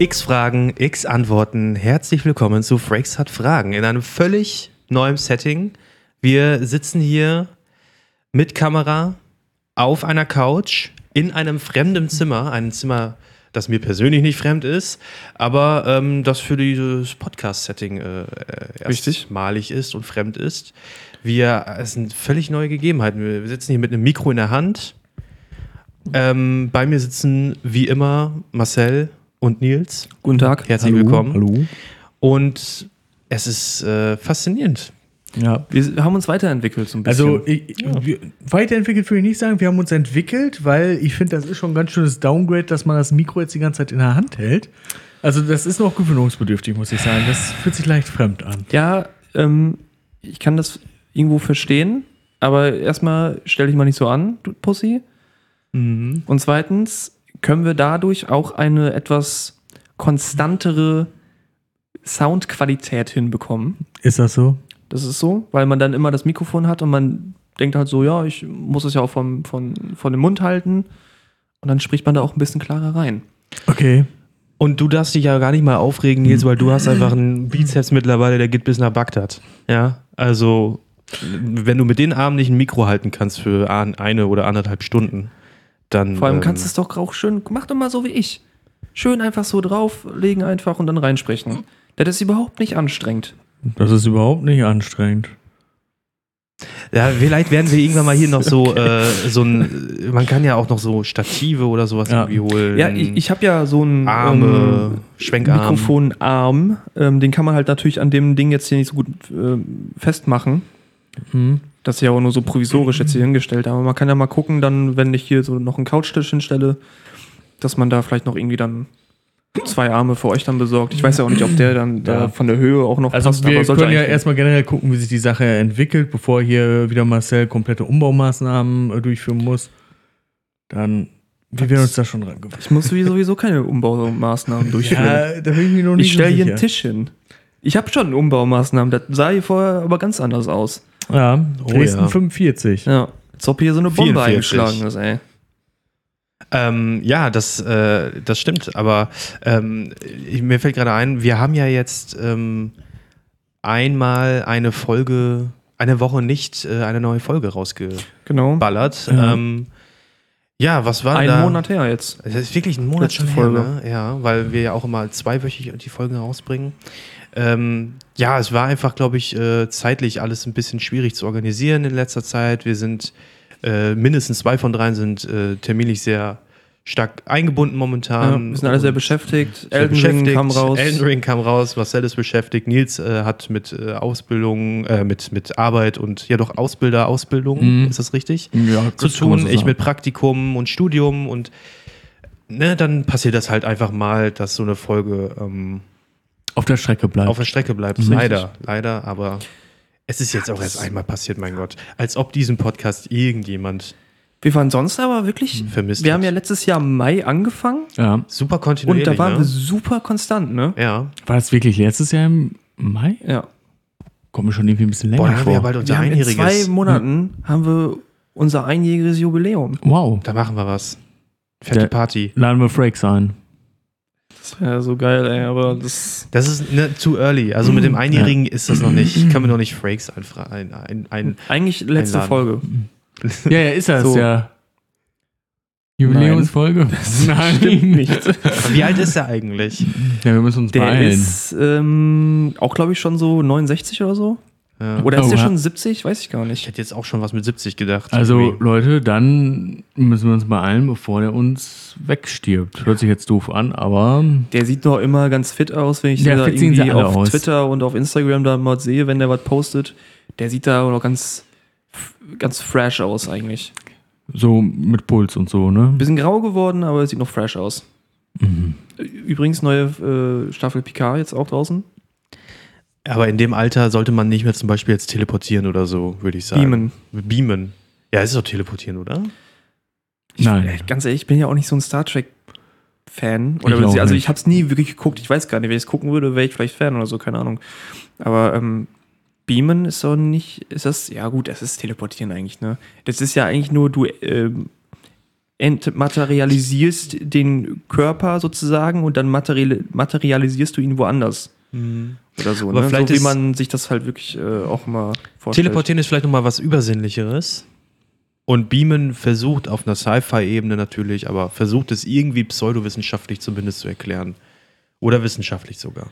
X Fragen, X Antworten. Herzlich willkommen zu Frakes hat Fragen in einem völlig neuen Setting. Wir sitzen hier mit Kamera auf einer Couch in einem fremden Zimmer, einem Zimmer, das mir persönlich nicht fremd ist, aber ähm, das für dieses Podcast-Setting äh, erstmalig ist und fremd ist. Wir, es sind völlig neue Gegebenheiten. Wir sitzen hier mit einem Mikro in der Hand. Ähm, bei mir sitzen wie immer Marcel und Nils. Guten Tag. Herzlich Hallo, willkommen. Hallo. Und es ist äh, faszinierend. Ja. Wir haben uns weiterentwickelt so ein bisschen. Also ich, wir, weiterentwickelt würde ich nicht sagen. Wir haben uns entwickelt, weil ich finde, das ist schon ein ganz schönes Downgrade, dass man das Mikro jetzt die ganze Zeit in der Hand hält. Also das ist noch gewöhnungsbedürftig, muss ich sagen. Das fühlt sich leicht fremd an. ja, ähm, ich kann das irgendwo verstehen, aber erstmal stell dich mal nicht so an, du Pussy. Mhm. Und zweitens können wir dadurch auch eine etwas konstantere Soundqualität hinbekommen. Ist das so? Das ist so, weil man dann immer das Mikrofon hat und man denkt halt so, ja, ich muss es ja auch vom, von, von dem Mund halten. Und dann spricht man da auch ein bisschen klarer rein. Okay. Und du darfst dich ja gar nicht mal aufregen, Nils, weil du hast einfach einen Bizeps mittlerweile, der geht bis nach Bagdad. Ja, also wenn du mit den Armen nicht ein Mikro halten kannst für ein- eine oder anderthalb Stunden, dann. Vor allem ähm, kannst du es doch auch schön, mach doch mal so wie ich. Schön einfach so drauflegen einfach und dann reinsprechen. Das ist überhaupt nicht anstrengend. Das ist überhaupt nicht anstrengend. Ja, vielleicht werden wir irgendwann mal hier noch so, äh, so ein. Man kann ja auch noch so Stative oder sowas Ja. irgendwie holen. Ja, ich, ich habe ja so einen Arme, ähm, Schwenkarm. Mikrofonarm. Ähm, den kann man halt natürlich an dem Ding jetzt hier nicht so gut ähm, festmachen. Hm. Das ist ja auch nur so provisorisch jetzt hier hingestellt. Aber man kann ja mal gucken, dann, wenn ich hier so noch einen Couchtisch hinstelle, dass man da vielleicht noch irgendwie dann zwei Arme für euch dann besorgt. Ich weiß ja auch nicht, ob der dann da Ja. von der Höhe auch noch Also passt. wir können ja erstmal generell gucken, wie sich die Sache entwickelt, bevor hier wieder Marcel komplette Umbaumaßnahmen äh, durchführen muss. Dann, wir werden uns da schon dran gewöhnen. Ich muss sowieso keine Umbaumaßnahmen durchführen. Ja, da bin ich mir noch nicht ich stelle hier einen Tisch hin. Ich habe schon Umbaumaßnahmen. Das sah hier vorher aber ganz anders aus. Ja, Dresden ja. 45. Ja. Als ob hier so eine Bombe 44. eingeschlagen ist, ey. Ähm, ja, das, äh, das stimmt. Aber ähm, mir fällt gerade ein, wir haben ja jetzt ähm, einmal eine Folge, eine Woche nicht äh, eine neue Folge rausgeballert. Genau. Ja. Ähm, ja, was war Ein da? Monat her jetzt. Es ist wirklich ein Monat Letzte schon Folge. her, ne? Ja, weil wir ja auch immer zweiwöchig die Folgen rausbringen. Ähm, ja, es war einfach, glaube ich, äh, zeitlich alles ein bisschen schwierig zu organisieren in letzter Zeit. Wir sind äh, mindestens zwei von dreien sind äh, terminlich sehr stark eingebunden Ja, momentan. wir sind alle sehr beschäftigt. sehr Elden Ring kam raus. Elden Ring kam raus, Marcel ist beschäftigt, Nils äh, hat mit äh, Ausbildung, äh, mit, mit Arbeit und ja doch Ausbilder, Ausbildung, Mhm. ist das richtig? Ja, zu das man tun. so ich mit Praktikum und Studium und ne, dann passiert das halt einfach mal, dass so eine Folge ähm, auf der Strecke bleibt. auf der Strecke bleibt. Richtig. Leider, leider, aber es ist jetzt auch erst einmal passiert, mein Gott. Als ob diesen Podcast irgendjemand Wir waren sonst aber wirklich. vermisst Wir hat. haben ja letztes Jahr im Mai angefangen ja. super und kontinuierlich. da waren wir ne? super konstant, ne? Ja. War das wirklich letztes Jahr im Mai? Ja. Kommt mir schon irgendwie ein bisschen länger Boah, da haben wir ja vor. bald unser Wir haben in Einjähriges. zwei Monaten haben wir unser einjähriges Jubiläum. wow. Da machen wir was. Fette Der- Party. Laden wir Frakes ein. Das wäre so geil, ey, aber das. Das ist ne, too early. Also mit dem Einjährigen ist das noch nicht. Können wir noch nicht Frakes einfach ein, ein, ein Eigentlich letzte Einladen. Folge. Ja, ja, ist das So. ja. Jubiläumsfolge? Nein. nicht. Wie alt ist er eigentlich? Ja, wir müssen uns Der beeilen. ist ähm, auch, glaube ich, schon so 69 oder so. Ja. Oder ist der Oha. schon 70? Weiß ich gar Ich nicht. hätte jetzt auch schon was mit 70 gedacht. Also, Irgendwie. Leute, dann müssen wir uns beeilen, bevor der uns wegstirbt. Hört sich jetzt doof an, aber Der sieht noch immer ganz fit aus, wenn ich Ja, den da irgendwie auf aus. Twitter und auf Instagram da mal sehe, wenn der was postet. Der sieht da noch ganz, ganz fresh aus eigentlich. so mit Puls und so, ne? Bisschen grau geworden, aber sieht noch fresh aus. Mhm. Übrigens, neue äh, Staffel Picard jetzt auch draußen. Aber in dem Alter sollte man nicht mehr zum Beispiel jetzt teleportieren oder so, würde ich sagen. Beamen. Beamen. Ja, es ist doch teleportieren, oder? Ich, Nein. äh, Ganz ehrlich, ich bin ja auch nicht so ein Star Trek-Fan. Oder Ich auch also nicht. ich habe es nie wirklich geguckt. Ich weiß gar nicht, wenn ich es gucken würde, wäre ich vielleicht Fan oder so, keine Ahnung. Aber ähm, Beamen ist doch nicht, ist das, ja gut, das ist Teleportieren eigentlich, ne? Das ist ja eigentlich nur, du ähm, entmaterialisierst den Körper sozusagen und dann material materialisierst du ihn woanders. Oder so, Aber ne? vielleicht so wie man sich das halt wirklich äh, auch mal vorstellt. Teleportieren ist vielleicht nochmal was Übersinnlicheres. Und Beamen versucht auf einer Sci-Fi-Ebene natürlich, aber versucht es irgendwie pseudowissenschaftlich zumindest zu erklären. Oder wissenschaftlich sogar.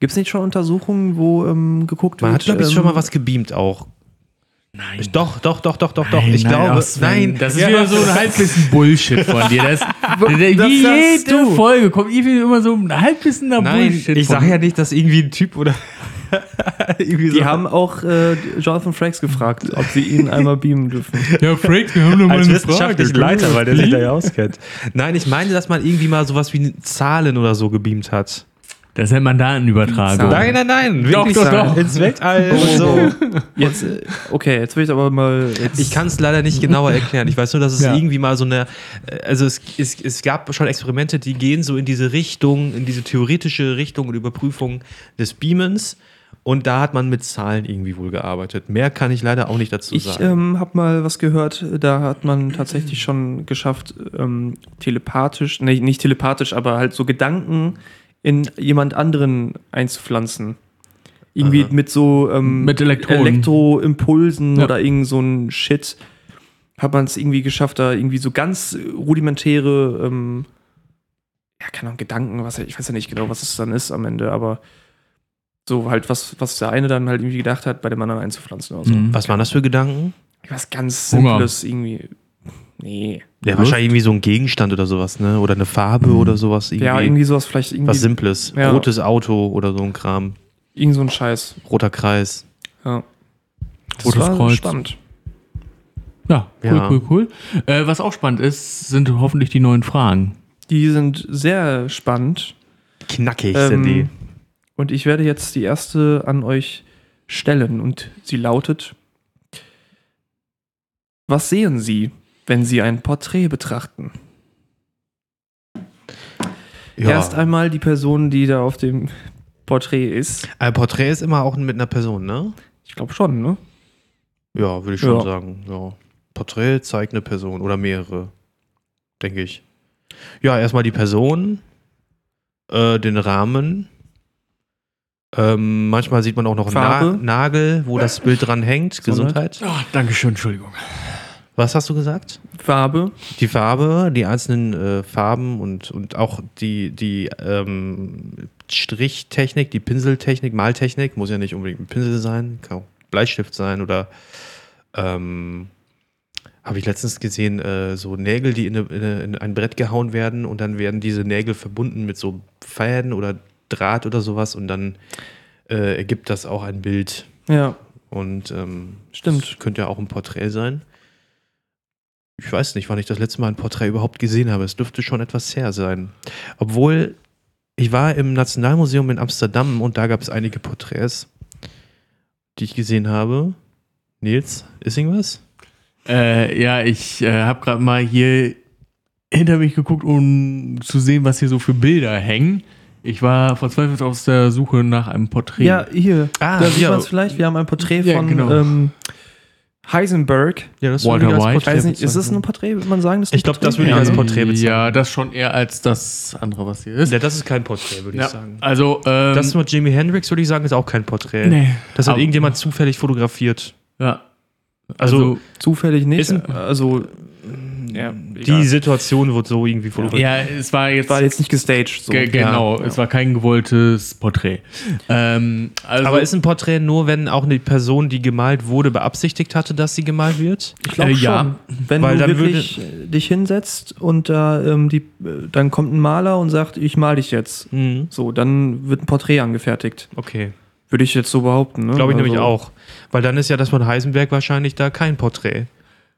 Gibt es nicht schon Untersuchungen, wo ähm, geguckt Man wird? hat, glaube ich, ähm, schon mal was gebeamt auch. Nein. Doch, doch, doch, doch, doch, doch. Ich nein, glaube, Sven, nein. Das ist Ja. wieder so ein halbwissen Bullshit von dir. Das, wie das jede du. Folge kommt irgendwie immer so ein halbwissener Nein, Bullshit. ich sage ja nicht, dass irgendwie ein Typ oder irgendwie Die haben auch äh, Jonathan Frakes gefragt, ob sie ihn einmal beamen dürfen. Ja, Frank, wir haben noch mal als eine wissenschaftlichen Frage. Leiter, weil der sich da ja auskennt. Nein, ich meine, dass man irgendwie mal sowas wie Zahlen oder so gebeamt hat. Das nennt man Datenübertragung. Zahlen. Nein, nein, nein, Doch, wirklich doch, doch. ins Weltall Oh, so. Jetzt, äh, okay, jetzt will ich aber mal. Jetzt, Ich kann es leider nicht genauer erklären. Ich weiß nur, dass es Ja. irgendwie mal so eine, äh, also es, es, es gab schon Experimente, die gehen so in diese Richtung, in diese theoretische Richtung und Überprüfung des Beamens. Und da hat man mit Zahlen irgendwie wohl gearbeitet. Mehr kann ich leider auch nicht dazu ich sagen. ähm, habe mal was gehört, da hat man tatsächlich schon geschafft, ähm, telepathisch, nee, nicht telepathisch, aber halt so Gedanken in jemand anderen einzupflanzen. Irgendwie Aha. mit so ähm, Mit Elektronen. Elektroimpulsen Ja. oder irgend so ein Shit. Hat man es irgendwie geschafft, da irgendwie so ganz rudimentäre, ähm, ja, keine Ahnung, Gedanken, was ich weiß ja nicht genau, was es dann ist am Ende, aber so halt was, was der eine dann halt irgendwie gedacht hat, bei dem anderen einzupflanzen oder so. Mhm. Was waren das für Gedanken? Was ganz Hunger. Simples irgendwie. Nee. Ja, wahrscheinlich irgendwie so ein Gegenstand oder sowas, ne? Oder eine Farbe oder sowas. Irgendwie, Ja, irgendwie sowas, vielleicht irgendwie. was Simples. Ja. Rotes Auto oder so ein Kram. Irgend so ein Scheiß. Roter Kreis. Ja. Das Rotes war Kreuz. spannend. Ja, cool, Ja. cool, cool. Äh, was auch spannend ist, sind hoffentlich die neuen Fragen. Die sind sehr spannend. Knackig Ähm, sind die. Und ich werde jetzt die erste an euch stellen. Und sie lautet: Was sehen Sie, wenn Sie ein Porträt betrachten? Ja. Erst einmal die Person, die da auf dem Porträt ist. Ein Porträt ist immer auch mit einer Person, ne? Ich glaube schon, ne? Ja, würde ich schon Ja. sagen. Ja. Porträt zeigt eine Person oder mehrere, denke ich. Ja, erstmal die Person, äh, den Rahmen. Ähm, manchmal sieht man auch noch einen Na. Nagel, wo das Bild dran hängt. Gesundheit. Oh, Dankeschön, Entschuldigung. Was hast du gesagt? Farbe. Die Farbe, die einzelnen äh, Farben und, und auch die, die ähm, Strichtechnik, die Pinseltechnik, Maltechnik, muss ja nicht unbedingt ein Pinsel sein, kann auch Bleistift sein oder ähm, habe ich letztens gesehen, äh, so Nägel, die in, eine, in, eine, in ein Brett gehauen werden und dann werden diese Nägel verbunden mit so Fäden oder Draht oder sowas und dann äh, ergibt das auch ein Bild. Ja, Und ähm, Stimmt. könnte ja auch ein Porträt sein. Ich weiß nicht, wann ich das letzte Mal ein Porträt überhaupt gesehen habe. Es dürfte schon etwas her sein. Obwohl, ich war im Nationalmuseum in Amsterdam und da gab es einige Porträts, die ich gesehen habe. Nils, ist irgendwas? Äh, ja, ich äh, habe gerade mal hier hinter mich geguckt, um zu sehen, was hier so für Bilder hängen. Ich war verzweifelt auf der Suche nach einem Porträt. Ja, hier. Ah, da sieht man es vielleicht. Wir haben ein Porträt Ja, von genau. ähm, Heisenberg. Ja, das Walter würde ich als White. Porträt Weiß nicht, ist das ein Porträt, würde man sagen? Das ist ein Ich glaub, Porträt? das würde ich als Porträt bezeichnen. Ja, das schon eher als das andere, was hier ist. Ja, das ist kein Porträt, würde Ja, ich sagen. also, ähm, Das mit Jimi Hendrix, würde ich sagen, ist auch kein Porträt. nee. Das hat Aber- irgendjemand zufällig fotografiert. Ja. Also, Also, Zufällig nicht. Ist ein- also, ja, die Situation wird so irgendwie fotografiert. ja, es war jetzt. war jetzt nicht gestaged. So. Ge genau, Ja. es war kein gewolltes Porträt. Ähm, also, Aber ist ein Porträt nur, wenn auch eine Person, die gemalt wurde, beabsichtigt hatte, dass sie gemalt wird? Ich glaube Äh, schon. ja. Wenn Weil du dann wirklich äh, dich hinsetzt und da ähm, die, äh, dann kommt ein Maler und sagt, ich mal dich jetzt. Mhm. So, dann wird ein Porträt angefertigt. Okay. Würde ich jetzt so behaupten. Ne? Glaube ich Also, nämlich auch. Weil dann ist ja das von Heisenberg wahrscheinlich da kein Porträt.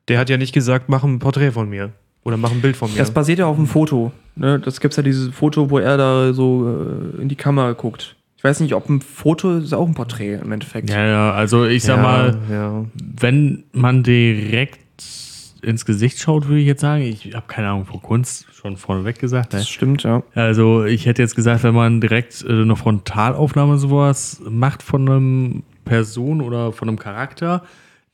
Der hat ja nicht gesagt, mach ein Porträt von mir. Oder mach ein Bild von mir. Das basiert ja auf einem Foto. Ne? Das gibt ja dieses Foto, wo er da so äh, in die Kamera guckt. Ich weiß nicht, ob ein Foto ist auch ein Porträt im Endeffekt. ja, ja, also ich sag ja, mal, Ja. wenn man direkt ins Gesicht schaut, würde ich jetzt sagen, ich habe keine Ahnung von Kunst, schon vorneweg gesagt. Ne? Das stimmt, ja. Also ich hätte jetzt gesagt, wenn man direkt äh, eine Frontalaufnahme sowas macht von einem Person oder von einem Charakter,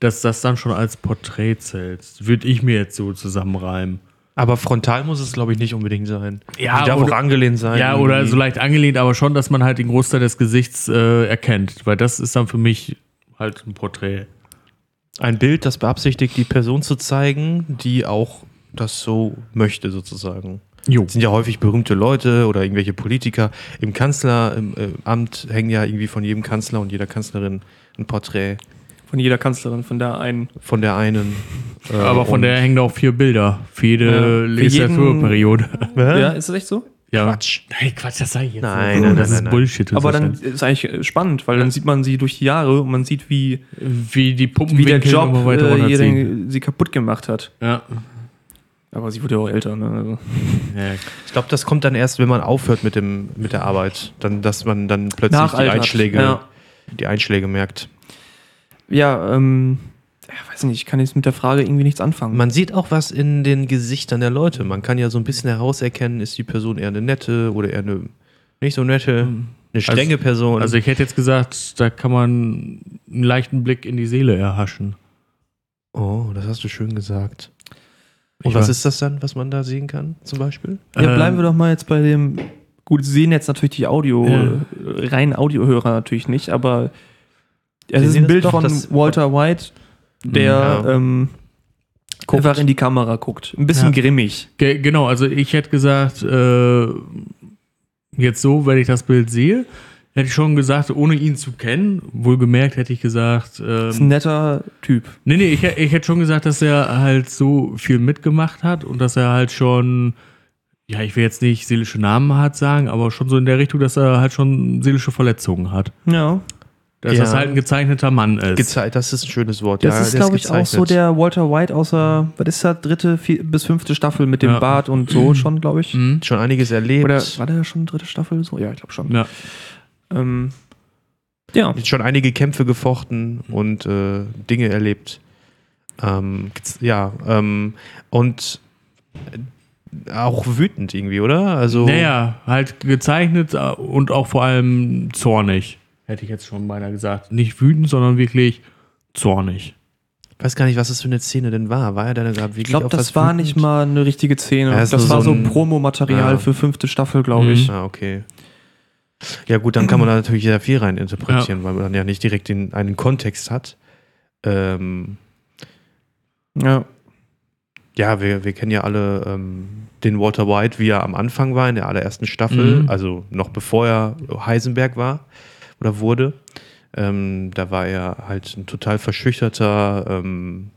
dass das dann schon als Porträt zählt. Würde ich mir jetzt so zusammenreimen. Aber frontal muss es, glaube ich, nicht unbedingt sein. Ja, Die darf oder- auch angelehnt sein. Ja, oder so leicht angelehnt, aber schon, dass man halt den Großteil des Gesichts äh, erkennt. Weil das ist dann für mich halt ein Porträt. Ein Bild, das beabsichtigt, die Person zu zeigen, die auch das so möchte, sozusagen. Jo. Es sind ja häufig berühmte Leute oder irgendwelche Politiker. Im Kanzleramt hängen ja irgendwie von jedem Kanzler und jeder Kanzlerin ein Porträt Von jeder Kanzlerin, von der einen. von der einen. äh, Aber von und- der hängen da auch vier Bilder für jede Ja, Legislaturperiode. Ja, ist das echt so? Ja. Quatsch. Nein, Quatsch, das sage ich jetzt Nein, nicht. nein, das nein, ist nein. Bullshit. Aber dann ist eigentlich äh, spannend, weil dann sieht man sie durch die Jahre und man sieht, wie, wie die wie Puppenwinkel der Job immer weiter äh, den, sie kaputt gemacht hat. Ja. Aber sie wurde ja auch älter. Ne? Also. ja. Ich glaube, das kommt dann erst, wenn man aufhört mit, dem, mit der Arbeit. Dann, dass man dann plötzlich die Einschläge, ja. die Einschläge merkt. Ja, ähm, ja, weiß nicht, ich kann jetzt mit der Frage irgendwie nichts anfangen. Man sieht auch was in den Gesichtern der Leute. Man kann ja so ein bisschen herauserkennen, ist die Person eher eine nette oder eher eine nicht so nette, eine strenge Person. Also ich hätte jetzt gesagt, da kann man einen leichten Blick in die Seele erhaschen. oh, das hast du schön gesagt. Ich Und was weiß. ist das dann, was man da sehen kann, zum Beispiel? ja, bleiben Ähm, wir doch mal jetzt bei dem. Gut, Sie sehen jetzt natürlich die Audio, Ja. äh, rein Audiohörer natürlich nicht, aber es ist ein Bild doch, von Walter White, der Ja. ähm, einfach in die Kamera guckt. Ein bisschen Ja. grimmig. Ge genau, also ich hätte gesagt, äh, jetzt so, wenn ich das Bild sehe, hätte ich schon gesagt, ohne ihn zu kennen, wohlgemerkt hätte ich gesagt, Ist ein ähm, netter Typ. nee, nee, ich, ich hätte schon gesagt, dass er halt so viel mitgemacht hat und dass er halt schon, ja, ich will jetzt nicht seelische Namen hat sagen, aber schon so in der Richtung, dass er halt schon seelische Verletzungen hat. Ja. Dass Ja. das halt ein gezeichneter Mann ist. Gezei das ist ein schönes Wort. Das ja, ist, glaube ich, auch so der Walter White außer, was ist das, dritte vier, bis fünfte Staffel mit dem Ja. Bart und so schon, glaube ich. Mhm. Schon einiges erlebt. Oder war der schon dritte Staffel? So? Ja, ich glaube schon. Ja. Ähm, ja. schon einige Kämpfe gefochten und äh, Dinge erlebt. Ähm, ja, ähm, und äh, auch wütend irgendwie, oder? Also, Naja, halt gezeichnet äh, und auch vor allem zornig. Hätte ich jetzt schon beinahe gesagt. Nicht wütend, sondern wirklich zornig. ich weiß gar nicht, was das für eine Szene denn war. War er da gerade wirklich Ich glaube, das war wütend? nicht mal eine richtige Szene. Ja, das war so so ein- Promomaterial Ja. für fünfte Staffel, glaube ich. Ah, okay. Ja, gut, dann kann man da natürlich sehr viel rein interpretieren, weil man dann ja nicht direkt den, einen Kontext hat. Ähm, Ja. ja, wir, wir kennen ja alle ähm, den Walter White, wie er am Anfang war, in der allerersten Staffel, Mhm. also noch bevor er Heisenberg war oder wurde. Ähm, da war er halt ein total verschüchterter ähm,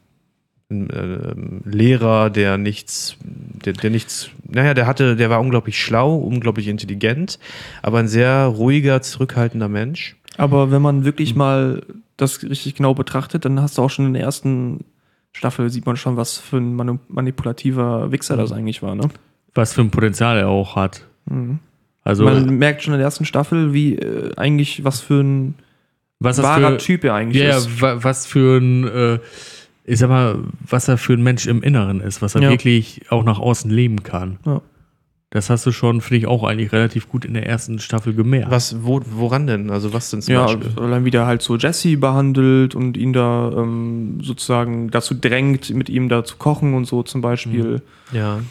ein, ähm, Lehrer, der nichts, der, der nichts, naja, der hatte, der war unglaublich schlau, unglaublich intelligent, aber ein sehr ruhiger, zurückhaltender Mensch. Aber wenn man wirklich mal das richtig genau betrachtet, dann hast du auch schon in der ersten Staffel sieht man schon, was für ein manipulativer Wichser das eigentlich war, ne? Was für ein Potenzial er auch hat. Mhm. Also, man merkt schon in der ersten Staffel, wie äh, eigentlich, was für ein was wahrer für, Typ er eigentlich ja, ja, ist. wa- was für ein, äh, ich sag mal, was er für ein Mensch im Inneren ist, was er Ja. wirklich auch nach außen leben kann. Ja. Das hast du schon, finde ich, auch eigentlich relativ gut in der ersten Staffel gemerkt. Was, wo, woran denn? Also was denn zum Ja, Beispiel? allein wie der halt so Jesse behandelt und ihn da ähm, sozusagen dazu drängt, mit ihm da zu kochen und so zum Beispiel. Ja.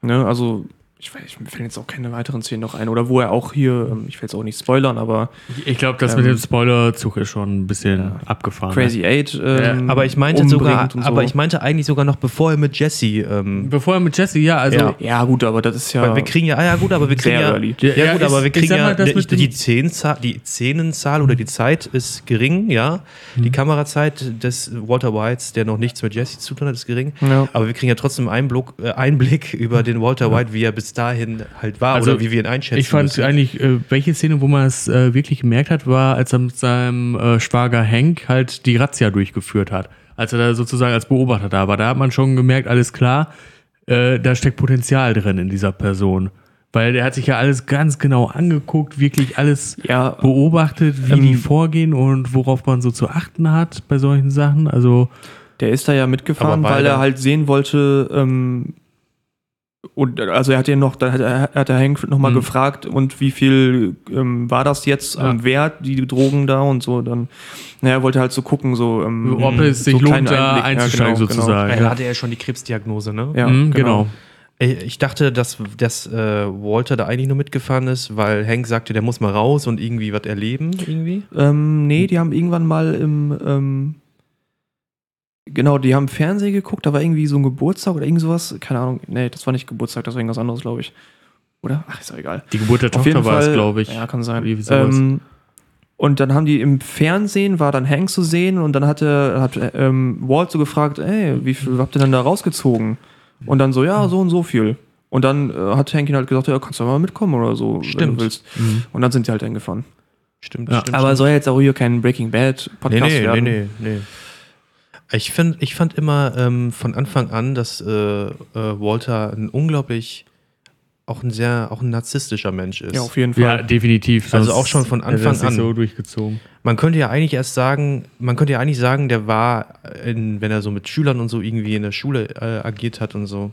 Ne, also, ich weiß, ich- mir fällen jetzt auch keine weiteren Szenen noch ein. Oder wo er auch hier, ähm, ich will jetzt auch nicht spoilern, aber Ich glaube, das Ähm, mit dem Spoilerzug ist schon ein bisschen ja. abgefahren. Crazy Eight. Ähm, Aber ich meinte sogar, so. aber ich meinte eigentlich sogar noch bevor er mit Jesse. Ähm, Bevor er mit Jesse, ja, also. Ja. Ja, gut, aber das ist ja. weil wir kriegen ja, ah ja gut, aber wir kriegen Sehr ja, early. ja, Ja, gut, ist- aber wir kriegen ja die, die, Szenenzahl, die Szenenzahl oder die Zeit ist gering, ja. Mhm. Die Kamerazeit des Walter Whites, der noch nichts mit Jesse zu tun hat, ist gering. Ja. Aber wir kriegen ja trotzdem Einblick, äh, Einblick über den Walter White, wie er bis dahin halt war Also, oder wie wir ihn einschätzen. Ich fand müssen. eigentlich, äh, welche Szene, wo man es äh, wirklich gemerkt hat, war, als er mit seinem äh, Schwager Hank halt die Razzia durchgeführt hat. Als er da sozusagen als Beobachter da war. Da hat man schon gemerkt, alles klar, da steckt Potenzial drin in dieser Person. Weil der hat sich ja alles ganz genau angeguckt, wirklich alles Ja, beobachtet, wie Ähm, die vorgehen und worauf man so zu achten hat bei solchen Sachen. Also, der ist da ja mitgefahren, weil er halt sehen wollte, ähm, und also er hat ja noch, dann hat, er, hat der Hank nochmal Mhm. gefragt, und wie viel ähm, war das jetzt am Ja. Wert, die Drogen da und so, dann, naja, er wollte halt so gucken, so, ähm, Ob es sich so lohnt, kleinen da Einblick. Ja, einzusteigen, genau, genau. sozusagen. Er Ja, hatte ja schon die Krebsdiagnose, ne? Ja, Mhm, genau. genau. Ich ich dachte, dass, dass äh, Walter da eigentlich nur mitgefahren ist, weil Hank sagte, der muss mal raus und irgendwie was erleben, irgendwie. Ähm, nee, die haben irgendwann mal im, ähm, genau, die haben Fernsehen geguckt, da war irgendwie so ein Geburtstag oder irgend sowas, keine Ahnung, nee, das war nicht Geburtstag, das war irgendwas anderes, glaube ich. Oder? Ach, ist doch egal. Die Geburt der Auf Tochter war es, glaube ich. Ja, kann sein. Wie sowas. Ähm, und dann haben die im Fernsehen, war dann Hank zu sehen und dann hatte, hat ähm, Walt so gefragt, ey, wie viel habt ihr denn da rausgezogen? Und dann so, ja, so und so viel. Und dann äh, hat Hank ihn halt gesagt, ja, kannst du mal mitkommen oder so, wenn Stimmt. du willst. Mhm. Und dann sind die halt hingefahren. Stimmt, Ja, stimmt. Aber soll jetzt auch hier kein Breaking Bad nee, Podcast nee, nee, werden. nee, nee. Ich, find, ich fand immer ähm, von Anfang an, dass äh, äh, Walter ein unglaublich, auch ein sehr, auch ein narzisstischer Mensch ist. Ja, auf jeden Fall. Ja, definitiv. Also sonst auch schon von Anfang an. so durchgezogen. Man könnte ja eigentlich erst sagen, man könnte ja eigentlich sagen, der war, in, wenn er so mit Schülern und so irgendwie in der Schule äh, agiert hat und so,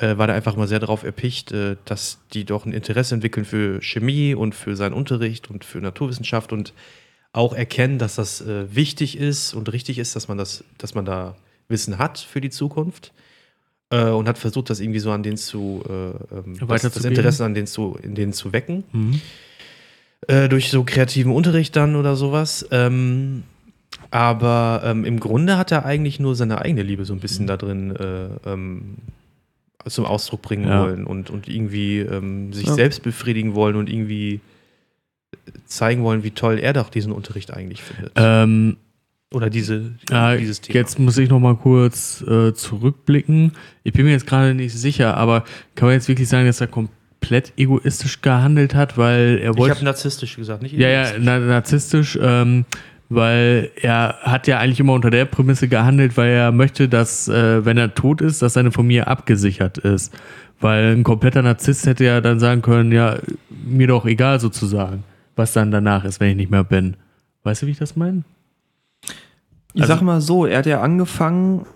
äh, war der einfach mal sehr darauf erpicht, äh, dass die doch ein Interesse entwickeln für Chemie und für seinen Unterricht und für Naturwissenschaft und auch erkennen, dass das äh, wichtig ist und richtig ist, dass man das, dass man da Wissen hat für die Zukunft. Äh, und hat versucht, das irgendwie so an denen zu, äh, ähm, das, das. Interesse an denen zu, in denen zu wecken Mhm. äh, durch so kreativen Unterricht dann oder sowas. Ähm, aber ähm, im Grunde hat er eigentlich nur seine eigene Liebe so ein bisschen da drin äh, ähm, zum Ausdruck bringen Ja. wollen und, und irgendwie ähm, sich Ja. selbst befriedigen wollen und irgendwie zeigen wollen, wie toll er doch diesen Unterricht eigentlich findet. Ähm, oder diese, Ja, dieses Thema. Jetzt muss ich noch mal kurz äh, zurückblicken. Ich bin mir jetzt gerade nicht sicher, aber kann man jetzt wirklich sagen, dass er komplett egoistisch gehandelt hat, weil er ich wollte. habe narzisstisch gesagt, nicht ja, ja, egoistisch. na, narzisstisch, ähm, weil er hat ja eigentlich immer unter der Prämisse gehandelt, weil er möchte, dass, äh, wenn er tot ist, dass seine Familie abgesichert ist. Weil ein kompletter Narzisst hätte ja dann sagen können, ja, mir doch egal sozusagen, was dann danach ist, wenn ich nicht mehr bin. Weißt du, wie ich das meine? Ich Also- sag mal so, er hat ja angefangen,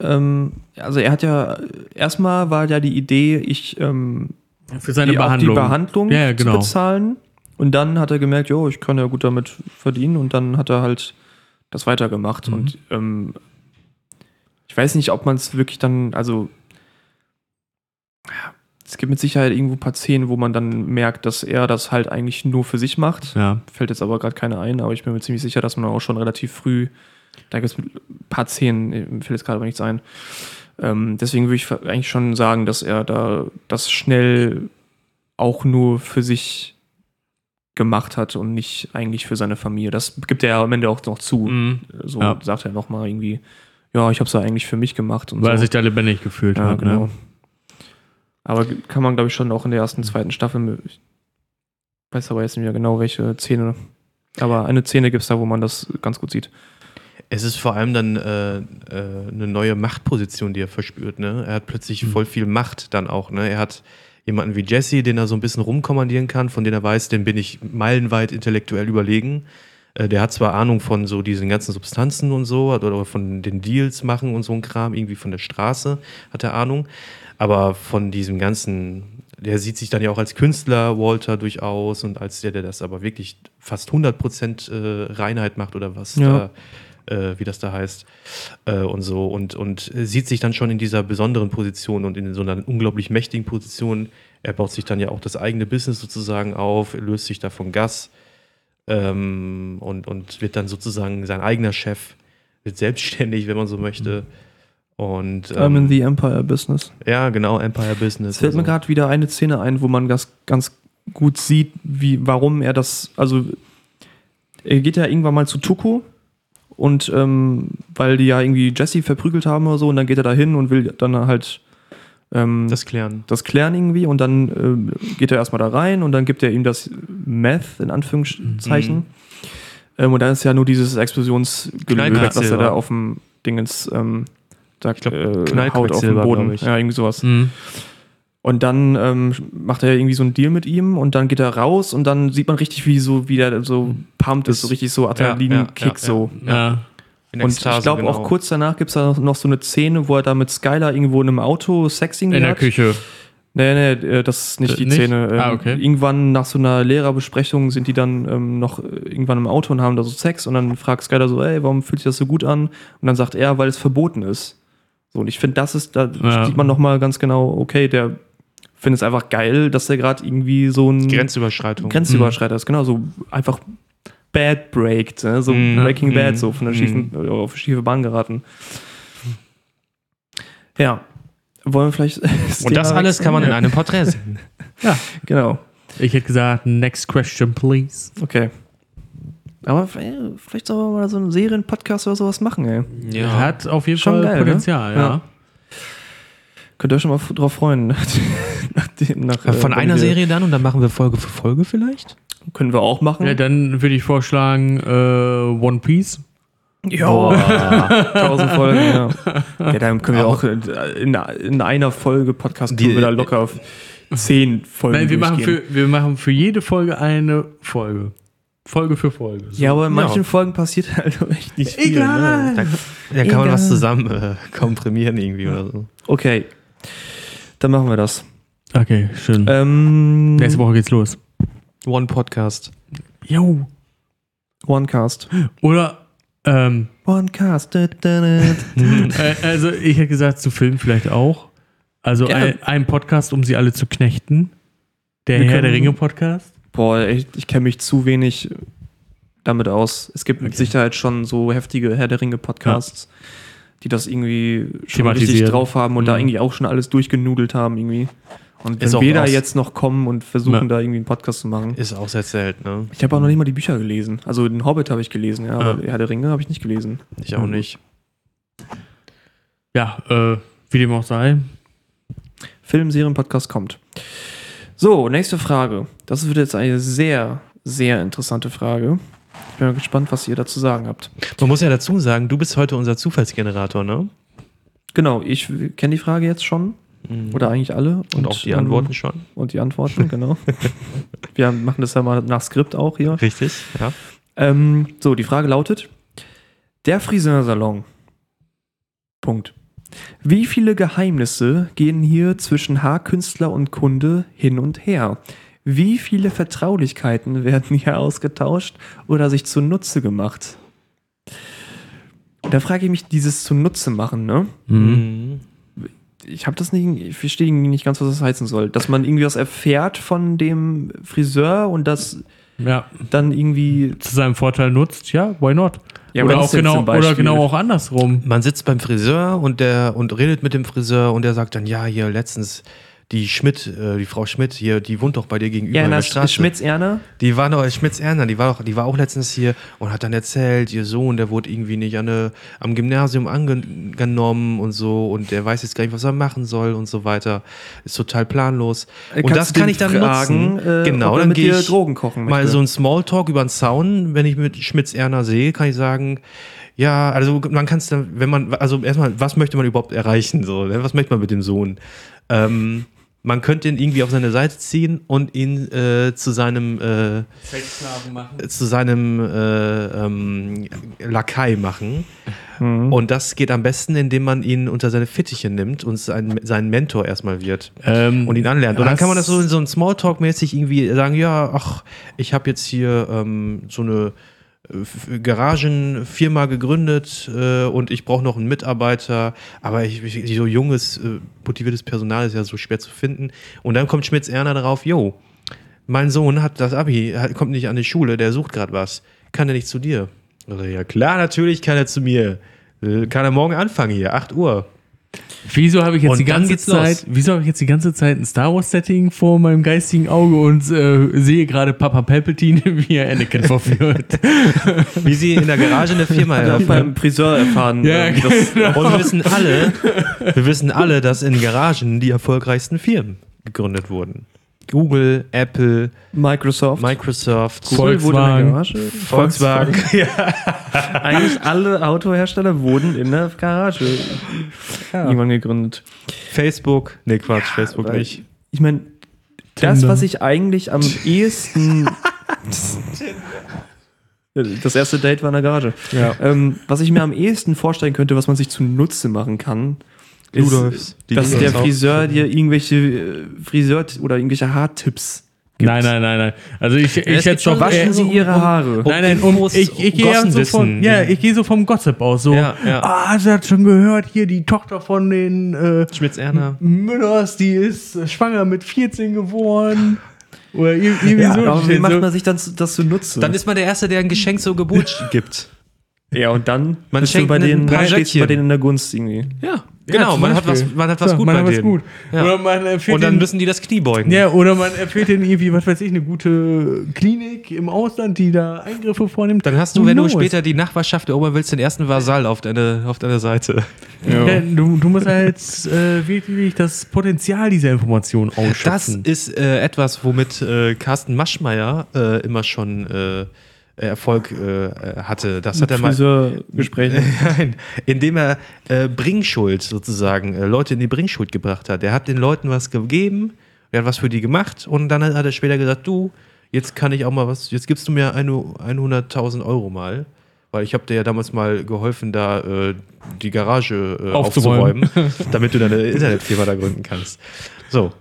ähm, also er hat ja, erstmal war ja die Idee, ich ähm, Für seine die, Behandlung. die Behandlung Ja, ja, genau. zu bezahlen. Und dann hat er gemerkt, jo, ich kann ja gut damit verdienen und dann hat er halt das weitergemacht. Mhm. Und ähm, ich weiß nicht, ob man es wirklich dann, also es gibt mit Sicherheit irgendwo ein paar Szenen, wo man dann merkt, dass er das halt eigentlich nur für sich macht. Ja. Fällt jetzt aber gerade keine ein, aber ich bin mir ziemlich sicher, dass man auch schon relativ früh, da gibt es ein paar Szenen, äh, fällt jetzt gerade aber nichts ein. Ähm, deswegen würde ich eigentlich schon sagen, dass er da das schnell auch nur für sich gemacht hat und nicht eigentlich für seine Familie. Das gibt er ja am Ende auch noch zu. Mhm. So Ja. sagt er nochmal irgendwie, ja, ich habe es ja eigentlich für mich gemacht und Weil er so. sich da lebendig gefühlt ja, hat. genau. Ne? Aber kann man, glaube ich, schon auch in der ersten, zweiten Staffel. Ich weiß aber jetzt nicht mehr genau, welche Szene. Aber eine Szene gibt es da, wo man das ganz gut sieht. Es ist vor allem dann äh, äh, eine neue Machtposition, die er verspürt. Ne? Er hat plötzlich Mhm. voll viel Macht dann auch. Ne? Er hat jemanden wie Jesse, den er so ein bisschen rumkommandieren kann, von dem er weiß, den bin ich meilenweit intellektuell überlegen. Äh, der hat zwar Ahnung von so diesen ganzen Substanzen und so oder von den Deals machen und so ein Kram, irgendwie von der Straße hat er Ahnung. Aber von diesem ganzen, der sieht sich dann ja auch als Künstler, Walter, durchaus und als der, der das aber wirklich fast 100% äh, Reinheit macht oder was Ja. da, äh, wie das da heißt äh, und so und, und sieht sich dann schon in dieser besonderen Position und in so einer unglaublich mächtigen Position. Er baut sich dann ja auch das eigene Business sozusagen auf, löst sich da von Gas ähm, und, und wird dann sozusagen sein eigener Chef, wird selbstständig, wenn man so möchte. Und I'm in ähm, the Empire Business. ja, genau, Empire Business. Es fällt mir also. gerade wieder eine Szene ein, wo man das ganz gut sieht, wie, warum er das, also er geht ja irgendwann mal zu Tuko und ähm, weil die ja irgendwie Jesse verprügelt haben oder so und dann geht er da hin und will dann halt ähm, das klären. das klären irgendwie und dann ähm, geht er erstmal da rein und dann gibt er ihm das Meth in Anführungszeichen. Mhm. Ähm, und dann ist ja nur dieses Explosionsgelöt, was er da auf dem Dingens da, glaub, äh, haut auf dem Knallquecksilber, Boden. ich. Ja, irgendwie sowas. Mhm. Und dann ähm, macht er irgendwie so einen Deal mit ihm und dann geht er raus und dann sieht man richtig, wie so wie der so pumped ist, so richtig so Adrenalin-Kick ja, ja, so. Ja. Und Ekstase, ich glaube genau. auch kurz danach gibt es da noch so eine Szene, wo er da mit Skylar irgendwo in einem Auto Sexing In der hat. Küche. Nee, nee, äh, das ist nicht Äh, die nicht? Szene. Ähm, Ah, okay. Irgendwann nach so einer Lehrerbesprechung sind die dann ähm, noch äh, irgendwann im Auto und haben da so Sex und dann fragt Skylar so, ey, warum fühlt sich das so gut an? Und dann sagt er, weil es verboten ist. So, und ich finde, das ist, da Ja. sieht man nochmal ganz genau, okay, der findet es einfach geil, dass der gerade irgendwie so ein Grenzüberschreitung. Grenzüberschreiter ist, genau, so einfach bad breakt, ne? so Mhm. Breaking Mhm. Bad, so von der schiefen, äh, auf die schiefe Bahn geraten. Ja. Wollen wir vielleicht. Und das alles kann man in einem Porträt sehen. Genau. Ich hätte gesagt, next question, please. Okay. Aber vielleicht, vielleicht sollen wir mal so einen Serien-Podcast oder sowas machen, ey. Hat auf jeden Schon Fall geil, ne? Potenzial, ja. Ja. Könnt ihr euch schon mal drauf freuen. nach dem, nach, äh, Von wenn einer Serie dann und dann machen wir Folge für Folge vielleicht? Können wir auch machen. Ja, dann würde ich vorschlagen, äh, One Piece. Ja. Tausend Folgen, ja. Ja, dann können wir auch in, in, in einer Folge Podcast Die- können wir da locker auf zehn Folgen Nein, wir machen, für, wir machen für jede Folge eine Folge. Folge für Folge. So. Ja, aber in manchen Ja. Folgen passiert halt auch echt nicht viel. Egal. Ne? Da, da kann man Egal. was zusammen äh, komprimieren irgendwie oder so. Okay, dann machen wir das. Okay, schön. Ähm, Nächste Woche geht's los. One Podcast. Jo. Onecast. Oder, ähm, Onecast. Da, da, da. äh, also ich hätte gesagt, zu Filmen vielleicht auch. Also ein, ein Podcast, um sie alle zu knechten. Der Wir Herr der Ringe Podcast. Boah, ich kenne mich zu wenig damit aus. Es gibt mit Okay. Sicherheit schon so heftige Herr der Ringe Podcasts, die das irgendwie schon richtig drauf haben und da Mhm. irgendwie auch schon alles durchgenudelt haben irgendwie. Und wenn wir da jetzt noch kommen und versuchen, Ja. da irgendwie einen Podcast zu machen. Ist auch sehr selten, ne? Ich habe auch noch nicht mal die Bücher gelesen. Also den Hobbit habe ich gelesen, ja, aber Herr der Ringe habe ich nicht gelesen. Ich auch nicht. Ja, äh, wie dem auch sei. Film, Serien, Podcast kommt. So, nächste Frage. Das wird jetzt eine sehr, sehr interessante Frage. Ich bin mal gespannt, was ihr dazu sagen habt. Man muss ja dazu sagen, du bist heute unser Zufallsgenerator, ne? Genau, ich kenne die Frage jetzt schon. Oder eigentlich alle. Und, auch die ähm, Antworten schon. Und die Antworten, genau. Wir machen das ja mal nach Skript auch hier. Richtig, ja. Ähm, so, die Frage lautet: Der Friseursalon. Punkt. Wie viele Geheimnisse gehen hier zwischen Haarkünstler und Kunde hin und her? Wie viele Vertraulichkeiten werden hier ausgetauscht oder sich zunutze gemacht? Da frage ich mich, dieses zunutze machen, ne? Mhm. ich habe das nicht, ich verstehe nicht ganz, was das heißen soll. Dass man irgendwie was erfährt von dem Friseur und das Ja, dann irgendwie. zu seinem Vorteil nutzt, ja, why not? Ja, oder, auch genau, oder genau auch andersrum. Man sitzt beim Friseur und der und redet mit dem Friseur und der sagt dann, ja, hier letztens die Schmidt, äh, die Frau Schmidt hier, die wohnt doch bei dir gegenüber in Erna der Straße. Schmitz Erna? Die war doch, Schmitz Erna, die war doch, die war auch letztens hier und hat dann erzählt, ihr Sohn, der wurde irgendwie nicht an eine, am Gymnasium angenommen und so und der weiß jetzt gar nicht, was er machen soll und so weiter. Ist total planlos. Äh, und das kann ich dann fragen, nutzen. äh, genau, dann gehe ich Drogen kochen mal möchte. so ein Smalltalk über den Zaun, wenn ich mit Schmitz Erna sehe, kann ich sagen, ja, also man kann es dann, wenn man, also erstmal, was möchte man überhaupt erreichen? So, ne? was möchte man mit dem Sohn? Ähm, man könnte ihn irgendwie auf seine Seite ziehen und ihn äh, zu seinem äh, zu seinem äh, ähm, Lakai machen. Mhm. Und das geht am besten, indem man ihn unter seine Fittiche nimmt und sein, sein Mentor erstmal wird Ähm, und ihn anlernt. Und dann kann man das so in so ein Smalltalk-mäßig irgendwie sagen, ja, ach, ich habe jetzt hier ähm, so eine Garagenfirma gegründet äh, und ich brauche noch einen Mitarbeiter, aber ich, ich, so junges, äh, motiviertes Personal ist ja so schwer zu finden. Und dann kommt Schmitz Erna darauf, jo, mein Sohn hat das Abi, hat, kommt nicht an die Schule, der sucht gerade was. Kann er nicht zu dir? Also, ja klar, natürlich kann er zu mir. Äh, Kann er morgen anfangen hier, 8 Uhr. Wieso habe ich jetzt Und die ganze geht's los. Zeit, wieso habe ich jetzt die ganze Zeit ein Star Wars Setting vor meinem geistigen Auge und äh, sehe gerade Papa Palpatine, wie er Anakin verführt? Wie sie in der Garage eine Firma er eröffnen. beim Friseur erfahren. Ja, ähm, das, genau. Und wir wissen alle, wir wissen alle, dass in Garagen die erfolgreichsten Firmen gegründet wurden. Google, Apple, Microsoft. Microsoft, Google Volkswagen. Garage. Volkswagen. Ja. Eigentlich alle Autohersteller wurden in der Garage irgendwann gegründet. Facebook. Nee, Quatsch, Facebook weil- nicht. Ich meine, das, was ich eigentlich am ehesten. Das erste Date war in der Garage. Ja. Ähm, was ich mir am ehesten vorstellen könnte, was man sich zunutze machen kann, Ludolfs. Die dass der Ludolfs. Friseur dir irgendwelche äh, Friseur- oder irgendwelche Haartipps gibt. Nein, nein, nein, nein. Also ich, ich hätte schon- Waschen eher- Sie Ihre Haare. Nein, nein, um, ich, ich gehe ja so vom, ja, ich gehe so vom Gossip aus. So, Ja, ja. ah, sie hat schon gehört, hier die Tochter von den äh, Schmitz-Erna. Müllers, die ist äh, schwanger mit 14 geworden. Oder ir- irgendwie Ja, so. aber wie macht man sich dann das zunutze? Dann ist man der Erste, der ein Geschenk zur Geburt gibt. ja, und dann Man bist du schenkt bei denen, paar stehst du bei denen in der Gunst irgendwie. Ja, genau. zum man, hat was, man hat was Ja, gut man bei hat was denen. gut. Ja. Oder man empfiehlt Und dann müssen die das Knie beugen. Ja, oder man empfiehlt denen irgendwie, was weiß ich, eine gute Klinik im Ausland, die da Eingriffe vornimmt. Dann hast du, wenn du später die Nachbarschaft erobern willst, den ersten Vasall auf deine, auf deine Seite. Ja, du, du musst halt äh, wirklich das Potenzial dieser Information Das ausschöpfen. ist äh, etwas, womit äh, Carsten Maschmeyer äh, immer schon äh, Erfolg äh, hatte. Das hat er mal. Friseurgespräche. Nein, indem er äh, Bringschuld sozusagen, äh, Leute in die Bringschuld gebracht hat. Er hat den Leuten was gegeben, er hat was für die gemacht und dann hat er später gesagt, du, jetzt kann ich auch mal was, jetzt gibst du mir eine, 100.000 Euro mal, weil ich habe dir ja damals mal geholfen, da äh, die Garage äh, Aufzuräumen. aufzuräumen, damit du deine Internetfirma da gründen kannst. So,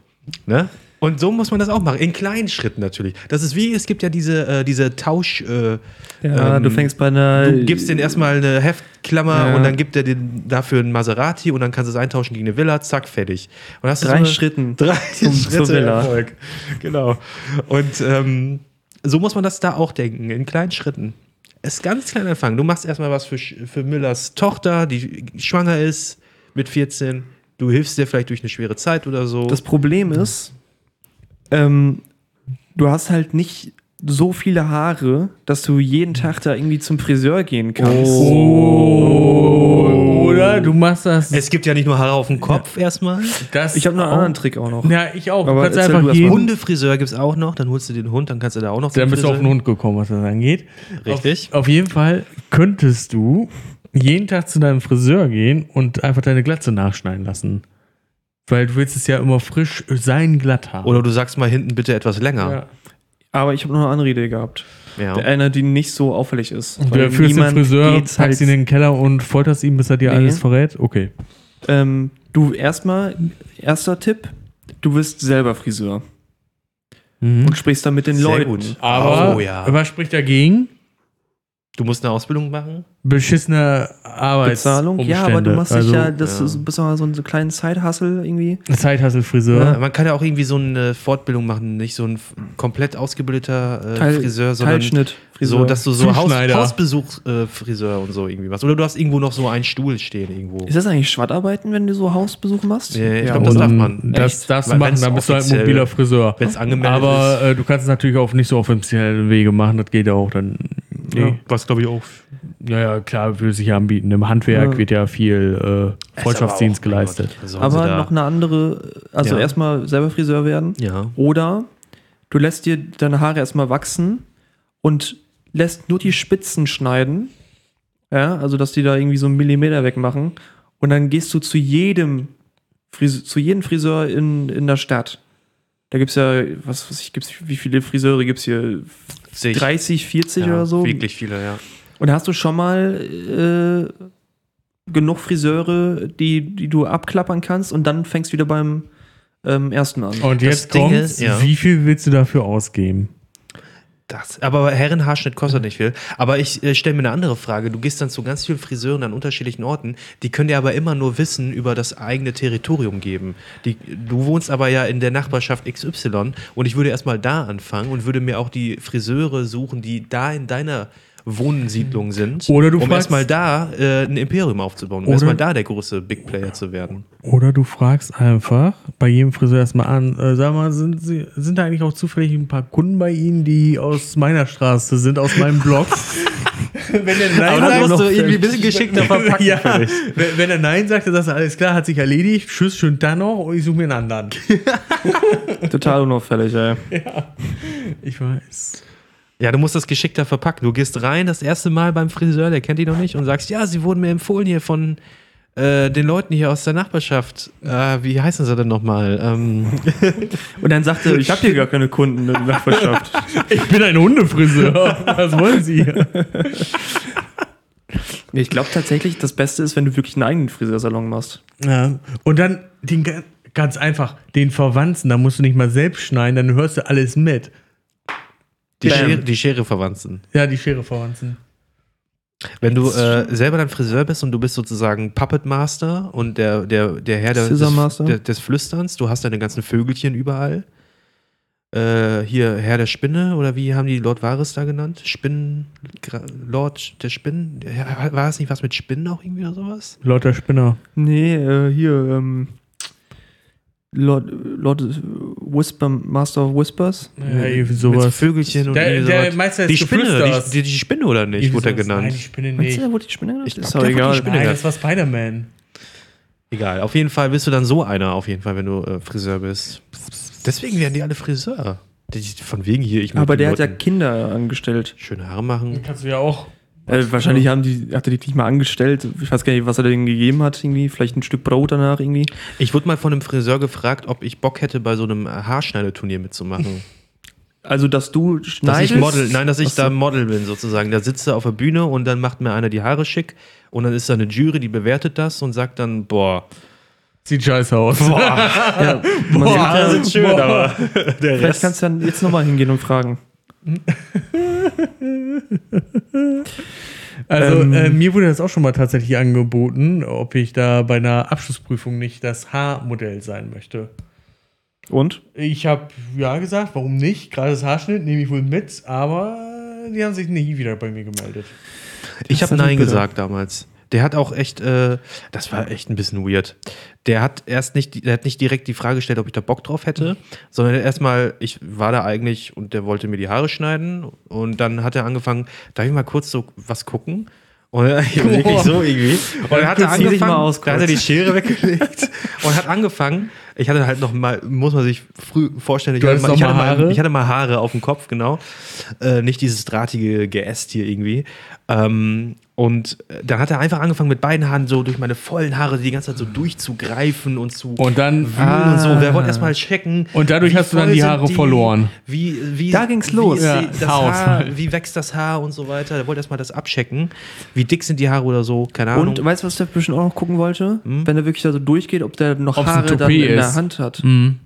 ne? Und so muss man das auch machen, in kleinen Schritten natürlich. Das ist wie, es gibt ja diese, äh, diese Tausch... Äh, Ja, ähm, du fängst bei einer. Du gibst den erstmal eine Heftklammer Ja. und dann gibt er dir dafür einen Maserati und dann kannst du es eintauschen gegen eine Villa, zack, fertig. Und hast du drei so Schritten. Drei zum- Schritte Villa. Erfolg. Genau. Und ähm, so muss man das da auch denken, in kleinen Schritten. Es ist ganz klein anfangen. Du machst erstmal was für, für Müllers Tochter, die schwanger ist mit 14. Du hilfst dir vielleicht durch eine schwere Zeit oder so. Das Problem ist, ähm, du hast halt nicht so viele Haare, dass du jeden Tag da irgendwie zum Friseur gehen kannst. Oh, oder du machst das. es gibt ja nicht nur Haare auf dem Kopf erstmal. das Ich habe noch einen anderen Trick auch noch. Ja, ich auch. Aber du kannst einfach du jeden. Hundefriseur gibt es auch noch. Dann holst du den Hund, dann kannst du da auch noch zum Dann bist du auf den Hund gekommen, was das angeht. Richtig. Auf, auf jeden Fall könntest du jeden Tag zu deinem Friseur gehen und einfach deine Glatze nachschneiden lassen. Weil du willst es ja immer frisch sein glatt haben. Oder du sagst mal hinten bitte etwas länger. ja. Aber ich habe noch eine andere Idee gehabt. Ja. Eine, die nicht so auffällig ist. Du Weil führst den Friseur, packst ihn in den Keller und folterst ihn, bis er dir Nee. alles verrät? Okay. ähm, du erstmal, erster Tipp, du wirst selber Friseur Mhm. und sprichst dann mit den Sehr Leuten. gut. Aber Oh, ja. was spricht dagegen? Du musst eine Ausbildung machen. Beschissene Arbeitsumstände. Bezahlung? Ja, aber du machst dich also, ja, das ja. ist bist mal so einen kleinen Side-Hustle irgendwie. Zeithasselfriseur. Ja, man kann ja auch irgendwie so eine Fortbildung machen, nicht so ein komplett ausgebildeter äh, Teil- Friseur, sondern Teilschnitt. so, dass du so Haus. Hausbesuch äh, Friseur und so irgendwie was. Oder du hast irgendwo noch so einen Stuhl stehen irgendwo. Ist das eigentlich Schwattarbeiten, wenn du so Hausbesuch machst? Nee, ich Ja, glaube, das darf man. Das Echt? darfst du machen, dann bist du halt mobiler Friseur. Wenn's angemeldet Aber äh, du kannst es natürlich auf nicht so offiziellen Wege machen, das geht ja auch dann. Ja, Nee. was glaube ich auch. Ja, ja, klar, würde sich ja anbieten. Im Handwerk Ja. wird ja viel äh, Freundschaftsdienst aber auch- geleistet. Gott, Aber noch eine andere, also Ja. erstmal selber Friseur werden. Ja. Oder du lässt dir deine Haare erstmal wachsen und lässt nur die Spitzen schneiden. Ja, also dass die da irgendwie so einen Millimeter wegmachen. Und dann gehst du zu jedem Frise zu jedem Friseur in, in der Stadt. Da gibt es ja, was weiß ich, gibt's, wie viele Friseure gibt es hier? Sehe ich. 30, 40 ja, oder so? Wirklich viele, ja. Und da hast du schon mal äh, genug Friseure, die, die du abklappern kannst und dann fängst du wieder beim ähm, ersten an. Und jetzt kommt, wie viel willst du dafür ausgeben? Das, aber Herrenhaarschnitt kostet nicht viel. Aber ich äh, stelle mir eine andere Frage. Du gehst dann zu ganz vielen Friseuren an unterschiedlichen Orten, die können dir aber immer nur Wissen über das eigene Territorium geben. Die, du wohnst aber ja in der Nachbarschaft XY und ich würde erstmal da anfangen und würde mir auch die Friseure suchen, die da in deiner Wohnsiedlung sind, Oder du um erstmal da äh, ein Imperium aufzubauen, um Oder- erstmal da der große Big Player zu werden. Oder du fragst einfach bei jedem Friseur erstmal an, äh, sag mal, sind, Sie, sind da eigentlich auch zufällig ein paar Kunden bei Ihnen, die aus meiner Straße sind, aus meinem Blog? wenn er Nein Aber das sagt, musst du irgendwie ein bisschen geschickter verpacken, ja, wenn, wenn er Nein sagt, dann sagst du, alles klar, hat sich erledigt, tschüss, schönen Tag noch und ich suche mir einen anderen. Total unauffällig, ey. Ich weiß. Ja, du musst das geschickter verpacken. Du gehst rein das erste Mal beim Friseur, der kennt dich noch nicht, und sagst, ja, sie wurden mir empfohlen hier von äh, den Leuten hier aus der Nachbarschaft, äh, wie heißen sie denn nochmal? Ähm, Und dann sagte er, ich habe hier gar keine Kunden in der Nachbarschaft. Ich bin ein Hundefriseur. Was wollen Sie? ich glaube tatsächlich, das Beste ist, wenn du wirklich einen eigenen Friseursalon machst. Ja. Und dann den, ga- ganz einfach, den Verwandten, da musst du nicht mal selbst schneiden, dann hörst du alles mit. Die, Bam. Schere, die Schere-Verwandten. Ja, die Schere Verwandten. Wenn du äh, selber dann Friseur bist und du bist sozusagen Puppet Master und der, der, der Herr der, des, Master. der, des Flüsterns, du hast deine ganzen Vögelchen überall. Äh, hier Herr der Spinne oder wie haben die Lord Varys da genannt? Spinnen, Gra- Lord der Spinnen? War es nicht was mit Spinnen auch irgendwie oder sowas? Lauter Spinner. Nee, äh, hier, ähm, Lord, Lord Whisper, Master of Whispers. Ja, irgendwie Mit sowas. Vögelchen und Der- der. Meister die Spinne, die, die, die Spinne oder nicht, wurde er genannt. Nein, die Spinne Meinst nicht. du, der wurde die Spinne genannt? Ich glaub, ist doch egal. Spinne Nein, das war Spider-Man. Egal, auf jeden Fall bist du dann so einer, auf jeden Fall, wenn du äh, Friseur bist. Deswegen werden die alle Friseur. Die, von wegen hier, ich Aber der hat ja Leuten Kinder angestellt. schöne Haare machen. Kannst du ja auch. Äh, wahrscheinlich haben die, hat er die nicht mal angestellt. Ich weiß gar nicht, was er denen gegeben hat, irgendwie. Vielleicht ein Stück Brot danach irgendwie. Ich wurde mal von einem Friseur gefragt, ob ich Bock hätte, bei so einem Haarschneideturnier mitzumachen. Also, dass du Dass schneidest. ich Model, nein, dass ich so. da Model bin sozusagen. Da sitze auf der Bühne und dann macht mir einer die Haare schick und dann ist da eine Jury, die bewertet das und sagt dann, boah, Sieht scheiße aus. Ja, man Boah, sieht ja, das ist schön, aber der Vielleicht kannst du dann jetzt nochmal hingehen und fragen. Also Ähm. äh, mir wurde das auch schon mal tatsächlich angeboten, ob ich da bei einer Abschlussprüfung nicht das Haarmodell sein möchte. Und? Ich habe ja gesagt, warum nicht? Gerade das Haarschnitt nehme ich wohl mit, aber die haben sich nie wieder bei mir gemeldet. Ich habe Nein gesagt damals. Der hat auch echt, äh, das war echt ein bisschen weird. Der hat erst nicht, der hat nicht direkt die Frage gestellt, ob ich da Bock drauf hätte, sondern erstmal, ich war da eigentlich und der wollte mir die Haare schneiden und dann hat er angefangen, darf ich mal kurz so was gucken? Und er, wirklich so irgendwie. Und er dich angefangen, aus, da hat er die Schere weggelegt und hat angefangen. Ich hatte halt noch mal, muss man sich früh vorstellen, ich, hatte mal, ich, hatte mal ich hatte mal Haare auf dem Kopf, genau. Äh, nicht dieses drahtige Geäst hier irgendwie. Ähm, und äh, dann hat er einfach angefangen, mit beiden Haaren so durch meine vollen Haare die ganze Zeit so durchzugreifen und zu Und dann- wühlen und so. Ah. Wer wollte erstmal checken. Und dadurch wie hast du dann die Haare verloren. Wie, wie, Da ging's wie los. sie- Ja, das. Haar, wie wächst das Haar und so weiter. Er wollte erstmal das abchecken. Wie dick sind die Haare oder so. Keine Ahnung. Und weißt du, was der bestimmt auch noch gucken wollte? Hm? Wenn er wirklich da so durchgeht, ob der noch Ob's Haare dann in der ist. Hand hat. Mhm.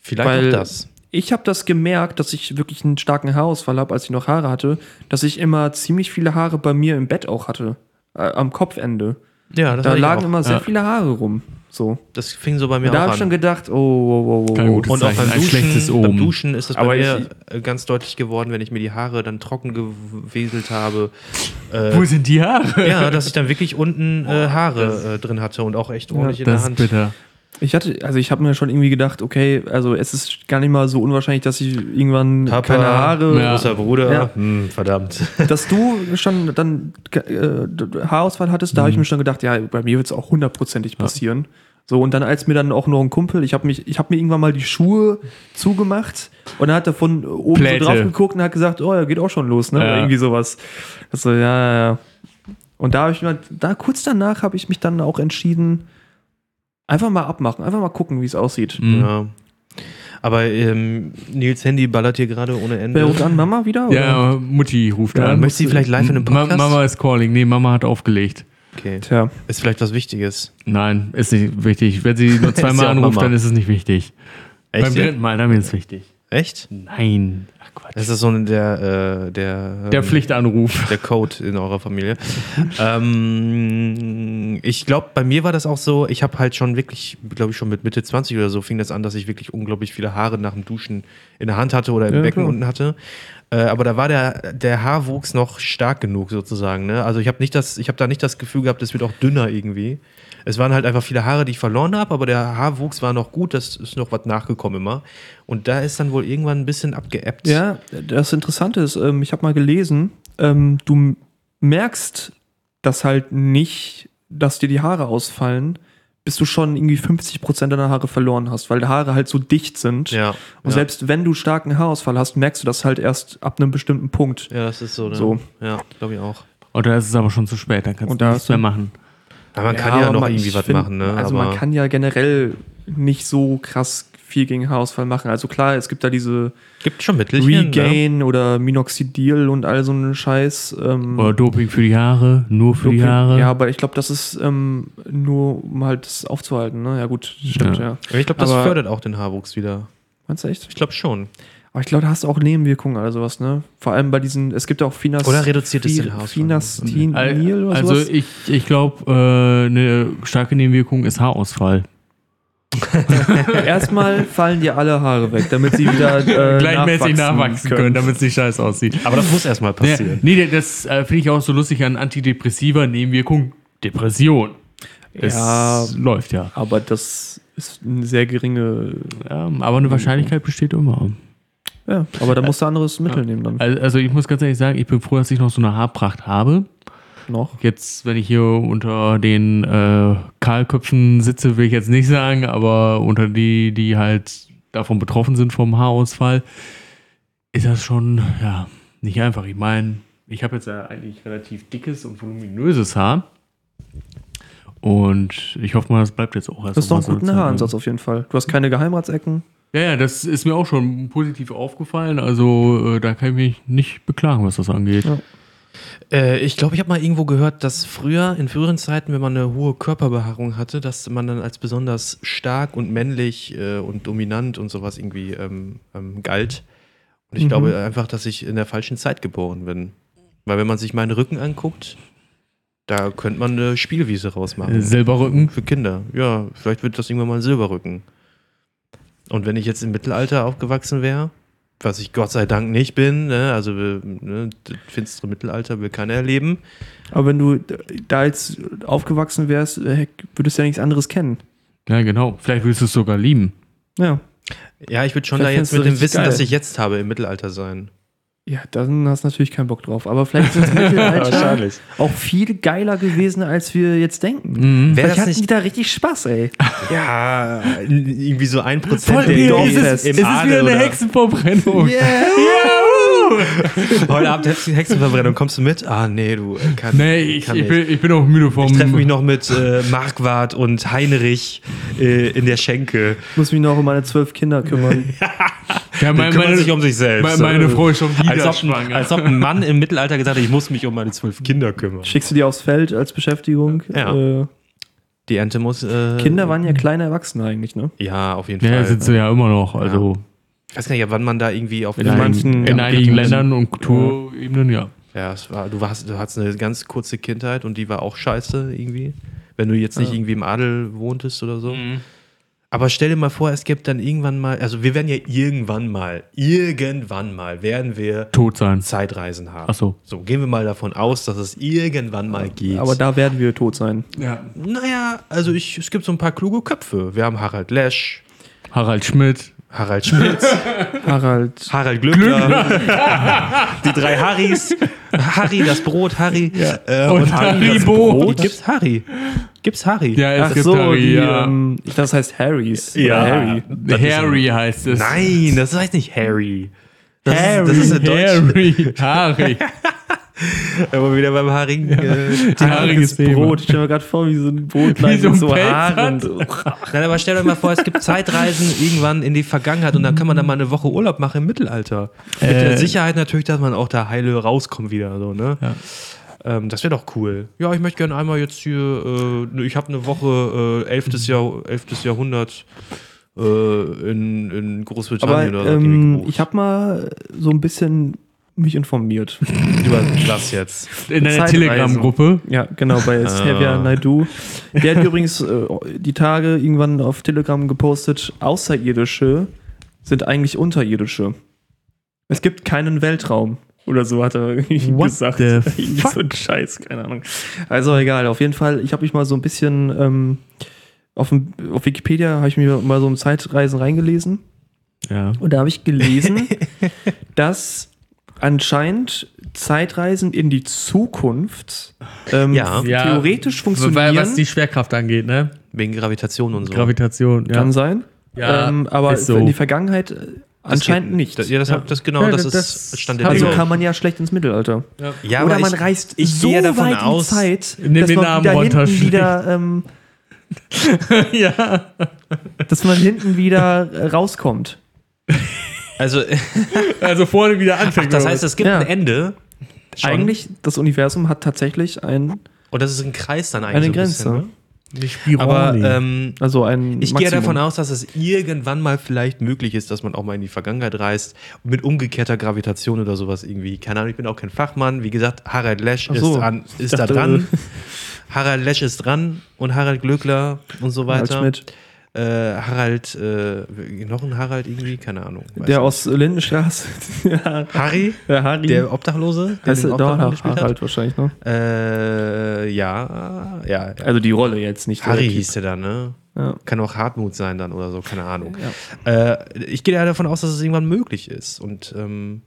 Vielleicht Weil auch das. Ich habe das gemerkt, dass ich wirklich einen starken Haarausfall habe, als ich noch Haare hatte, dass ich immer ziemlich viele Haare bei mir im Bett auch hatte. Äh, am Kopfende. Ja, das, Da lagen auch. immer sehr Ja. viele Haare rum. So. das fing so bei mir Und da auch habe an. ich schon gedacht, oh, oh, oh, oh. Kein gutes Und auch beim ein Duschen, beim. Duschen ist das bei Aber mir äh, ganz deutlich geworden, wenn ich mir die Haare dann trocken geweselt habe. Äh, Wo sind die Haare? ja, dass ich dann wirklich unten äh, Haare äh, drin hatte und auch echt ordentlich in der das ist Hand. bitter. Ich hatte, also ich habe mir schon irgendwie gedacht, okay, also es ist gar nicht mal so unwahrscheinlich, dass ich irgendwann Papa, keine Haare, Ja. Großer Bruder, Ja. hm, verdammt. dass du schon dann äh, Haarausfall hattest, da habe ich mir schon gedacht, ja, bei mir wird es auch hundertprozentig passieren. So, und dann als mir dann auch noch ein Kumpel, ich habe mich, ich habe mir irgendwann mal die Schuhe zugemacht und dann hat er von oben Pläte. so drauf geguckt und hat gesagt, oh, ja, geht auch schon los, ne? Ja. Irgendwie sowas. Also, ja, ja, ja. Und da habe ich mir, da kurz danach habe ich mich dann auch entschieden, einfach mal abmachen, einfach mal gucken, wie es aussieht. Mhm. Ja. Aber ähm, Nils Handy ballert hier gerade ohne Ende. Wer ruft an? Mama wieder? oder? Ja, Mutti ruft Ja, an. möchtest du vielleicht live in einem Ma- Podcast? Mama ist calling. Nee, Mama hat aufgelegt. Okay. Tja. Ist vielleicht was Wichtiges. Nein, ist nicht wichtig. Wenn sie nur Ist zweimal anruft, Mama. dann ist es nicht wichtig. Beim Echt? dritten Mal, dann wird es wichtig. Echt? Nein. Ach Quatsch. Das ist so der, äh, der, Der ähm, Pflichtanruf. der Code in eurer Familie. ähm, ich glaube, bei mir war das auch so, ich habe halt schon wirklich, glaube ich, schon mit Mitte 20 oder so fing das an, dass ich wirklich unglaublich viele Haare nach dem Duschen in der Hand hatte oder im Ja, Becken klar. unten hatte. Äh, aber da war der, der Haarwuchs noch stark genug sozusagen. Ne? Also ich habe habe da nicht das Gefühl gehabt, es wird auch dünner irgendwie. Es waren halt einfach viele Haare, die ich verloren habe, aber der Haarwuchs war noch gut, das ist noch was nachgekommen immer. Und da ist dann wohl irgendwann ein bisschen abgeebbt. Ja, das Interessante ist, ähm, ich habe mal gelesen, ähm, du merkst das halt nicht, dass dir die Haare ausfallen, bis du schon irgendwie 50% deiner Haare verloren hast, weil die Haare halt so dicht sind. Ja. Und ja. selbst wenn du starken Haarausfall hast, merkst du das halt erst ab einem bestimmten Punkt. Ja, das ist so. Ne? So. Ja, glaube ich auch. Und da ist es aber schon zu spät. Dann kannst Und du da nichts mehr machen. Aber man kann ja noch irgendwie was find, machen, ne? Also Aber man kann ja generell nicht so krass viel gegen Haarausfall machen. Also klar, es gibt da diese gibt schon Mittelchen. Ne? Regain oder Minoxidil und all so einen Scheiß. Ähm, Oder Doping für die Haare, nur für die Doping. Haare. Ja, aber ich glaube, das ist ähm, nur, um halt das aufzuhalten. Ne? Ja gut, stimmt, Ja. ja. Ja, Ich glaube, das Aber- fördert auch den Haarwuchs wieder. Meinst du echt? Ich glaube schon. Aber ich glaube, da hast du auch Nebenwirkungen oder sowas, ne? Vor allem bei diesen, es gibt ja auch Finas... Oder reduziert es den Haarausfall? Finastinil oder also sowas. ich, ich glaube, äh, eine starke Nebenwirkung ist Haarausfall. Erstmal fallen dir alle Haare weg, damit sie wieder äh, Gleichmäßig nachwachsen können, damit es nicht scheiße aussieht. Aber das muss erstmal Ja, passieren. nee, das äh, finde ich auch so lustig an Antidepressiva Nebenwirkung. Depression. Das Ja. läuft ja. Aber das ist eine sehr geringe. ja. Aber eine Wahrscheinlichkeit besteht immer. Ja, aber da musst du anderes Mittel nehmen dann. Also, also ich muss ganz ehrlich sagen, ich bin froh, dass ich noch so eine Haarpracht habe. Noch. Jetzt, wenn ich hier unter den äh, Kahlköpfen sitze, will ich jetzt nicht sagen, aber unter die, die halt davon betroffen sind vom Haarausfall, ist das schon, ja, nicht einfach. Ich meine, ich habe jetzt ja eigentlich relativ dickes und voluminöses Haar. Und ich hoffe mal, das bleibt jetzt auch erst Das ist doch noch ein mal so guter eine Zeit lang. Haaransatz auf jeden Fall. Du hast keine Geheimratsecken. Ja, ja, das ist mir auch schon positiv aufgefallen. Also äh, da kann ich mich nicht beklagen, was das angeht. Ja. Äh, ich glaube, ich habe mal irgendwo gehört, dass früher, in früheren Zeiten, wenn man eine hohe Körperbehaarung hatte, dass man dann als besonders stark und männlich äh, und dominant und sowas irgendwie ähm, ähm, galt. Und ich Mhm. glaube einfach, dass ich in der falschen Zeit geboren bin. Weil wenn man sich meinen Rücken anguckt, da könnte man eine Spielwiese rausmachen. Äh, Silberrücken. Für Kinder. Ja, vielleicht wird das irgendwann mal ein Silberrücken. Und wenn ich jetzt im Mittelalter aufgewachsen wäre, was ich Gott sei Dank nicht bin, ne, also ne, das finstere Mittelalter will keiner erleben. Aber wenn du da jetzt aufgewachsen wärst, äh, würdest du ja nichts anderes kennen. Ja, genau. Vielleicht willst du es sogar lieben. Ja. Ja, ich würde schon Vielleicht da jetzt mit dem Wissen, geil. das ich jetzt habe, im Mittelalter sein. Ja, dann hast du natürlich keinen Bock drauf. Aber vielleicht ist das Mittelalter auch viel geiler gewesen, als wir jetzt denken. Mhm. Vielleicht hatten nicht- die da richtig Spaß, ey. Ja, irgendwie so ein Prozent Voll, der Dorf es ist, im es ist Adel wieder eine Hexenverbrennung. Heute Abend Hex- Hexenverbrennung, kommst du mit? Ah, nee, du äh, kann, Nee, ich, kann ich, nicht. bin, ich bin auch müde vom. Ich treffe mich noch mit äh, Marquardt und Heinrich äh, in der Schenke. Ich muss mich noch um meine zwölf Kinder kümmern. Ja, Die meine, kümmern meine, sich um sich selbst. meine, meine Frau ist schon wieder als ob, schwanger. als ob ein Mann im Mittelalter gesagt hat, ich muss mich um meine zwölf Kinder kümmern. Schickst du die aufs Feld als Beschäftigung? Ja. Äh, Die Ente muss. Äh, Kinder waren ja kleine Erwachsene eigentlich, ne? Ja, auf jeden ja, Fall. sind sie ja immer noch. Also Ich weiß gar nicht, wann man da irgendwie auf in, In einigen, manchen- in ja, einigen. Ländern und Kulturebenen, ja. Ja, es war, du, warst, du hattest eine ganz kurze Kindheit und die war auch scheiße irgendwie. Wenn du jetzt nicht Ja. irgendwie im Adel wohntest oder so. Aber stell dir mal vor, es gibt dann irgendwann mal, also wir werden ja irgendwann mal, irgendwann mal werden wir Tot sein. Zeitreisen haben. Ach so. So, gehen wir mal davon aus, dass es irgendwann mal geht. Aber da werden wir tot sein. Ja. naja, also ich, es gibt so ein paar kluge Köpfe. Wir haben Harald Lesch, Harald Schmidt. Harald Schmitz, Harald. Harald Glückler, die drei Harrys, Harry, das Brot, Harry äh, Und Haribo. Brot. Gibt's Harry? Gibt's Harry? Ja, es Ach gibt so, Harry, die, ja. ähm, das heißt Harrys. Ja. Harry. das Harry heißt es. Nein, das heißt nicht Harry. Das Harry. ist, das ist. Harry. Harry. Aber wieder beim Haring. Äh, Haariges. Brot. Ich stelle mir gerade vor, wie so ein Brot Wie so mit ein so Pelz Haaren. Nein, aber stell euch mal vor, es gibt Zeitreisen irgendwann in die Vergangenheit und dann kann man da mal eine Woche Urlaub machen im Mittelalter. Mit der Äh. Sicherheit natürlich, dass man auch da heile rauskommt wieder. So, ne? Ja. Ähm, das wäre doch cool. Ja, ich möchte gerne einmal jetzt hier, äh, ich habe eine Woche äh, 11. Jahr, 11. Jahrhundert äh, in, in Aber Großbritannien oder so. ähm, ich habe mal so ein bisschen mich informiert. über was jetzt. In einer. Telegram-Gruppe. Ja, genau, bei Xavier Naidu. Der hat übrigens äh, die Tage irgendwann auf Telegram gepostet, Außerirdische sind eigentlich Unterirdische. Es gibt keinen Weltraum. Oder so hat er irgendwie What gesagt. the Irgendwie so ein Scheiß, keine Ahnung. Also egal, auf jeden Fall, ich habe mich mal so ein bisschen ähm, auf, dem, auf Wikipedia habe ich mir mal so um Zeitreisen reingelesen. Ja. Und da habe ich gelesen, dass anscheinend Zeitreisen in die Zukunft ähm, Ja. theoretisch Weil, funktionieren. was die Schwerkraft angeht, ne? Wegen Gravitation und so. Gravitation. Ja. kann sein. Ja, ähm, aber ist so. in die Vergangenheit äh, Anscheinend geht- nicht. Das, ja, das, Ja. das genau, Ja, das, das ist Stand der Also kann man ja schlecht ins Mittelalter. ja, Oder aber man ich, reist ich so gehe davon weit aus, in die Zeit, dass den man Namen wieder hinten wieder, ähm, ja. dass man hinten wieder rauskommt. also Also vorne wieder anfängt. das oder heißt, es gibt Ja. ein Ende. Schon. Eigentlich, das Universum hat tatsächlich ein, Und das ist ein Kreis dann eigentlich. eine so Grenze. bisschen, ne? die Spirale. Aber ähm, Also ein ich gehe Maximum. davon aus, dass es irgendwann mal vielleicht möglich ist, dass man auch mal in die Vergangenheit reist mit umgekehrter Gravitation oder sowas irgendwie. Keine Ahnung, ich bin auch kein Fachmann. Wie gesagt, Harald Lesch Ach so. ist, an, ist da dran. Harald Lesch ist dran und Harald Glöckler und so Harald weiter. Schmidt. Äh, Harald, äh, noch ein Harald irgendwie, keine Ahnung. Der nicht. aus Lindenstraße. Harry, der Harry. der Obdachlose, der heißt den Obdachlosen doch Harald wahrscheinlich, ne? hat. Äh, ja, ja. ja. Also die Rolle jetzt nicht. Harry hieß der dann, ne? Ja. Kann auch Hartmut sein dann oder so, keine Ahnung. Ja. Äh, ich gehe ja davon aus, dass es irgendwann möglich ist. Und ähm,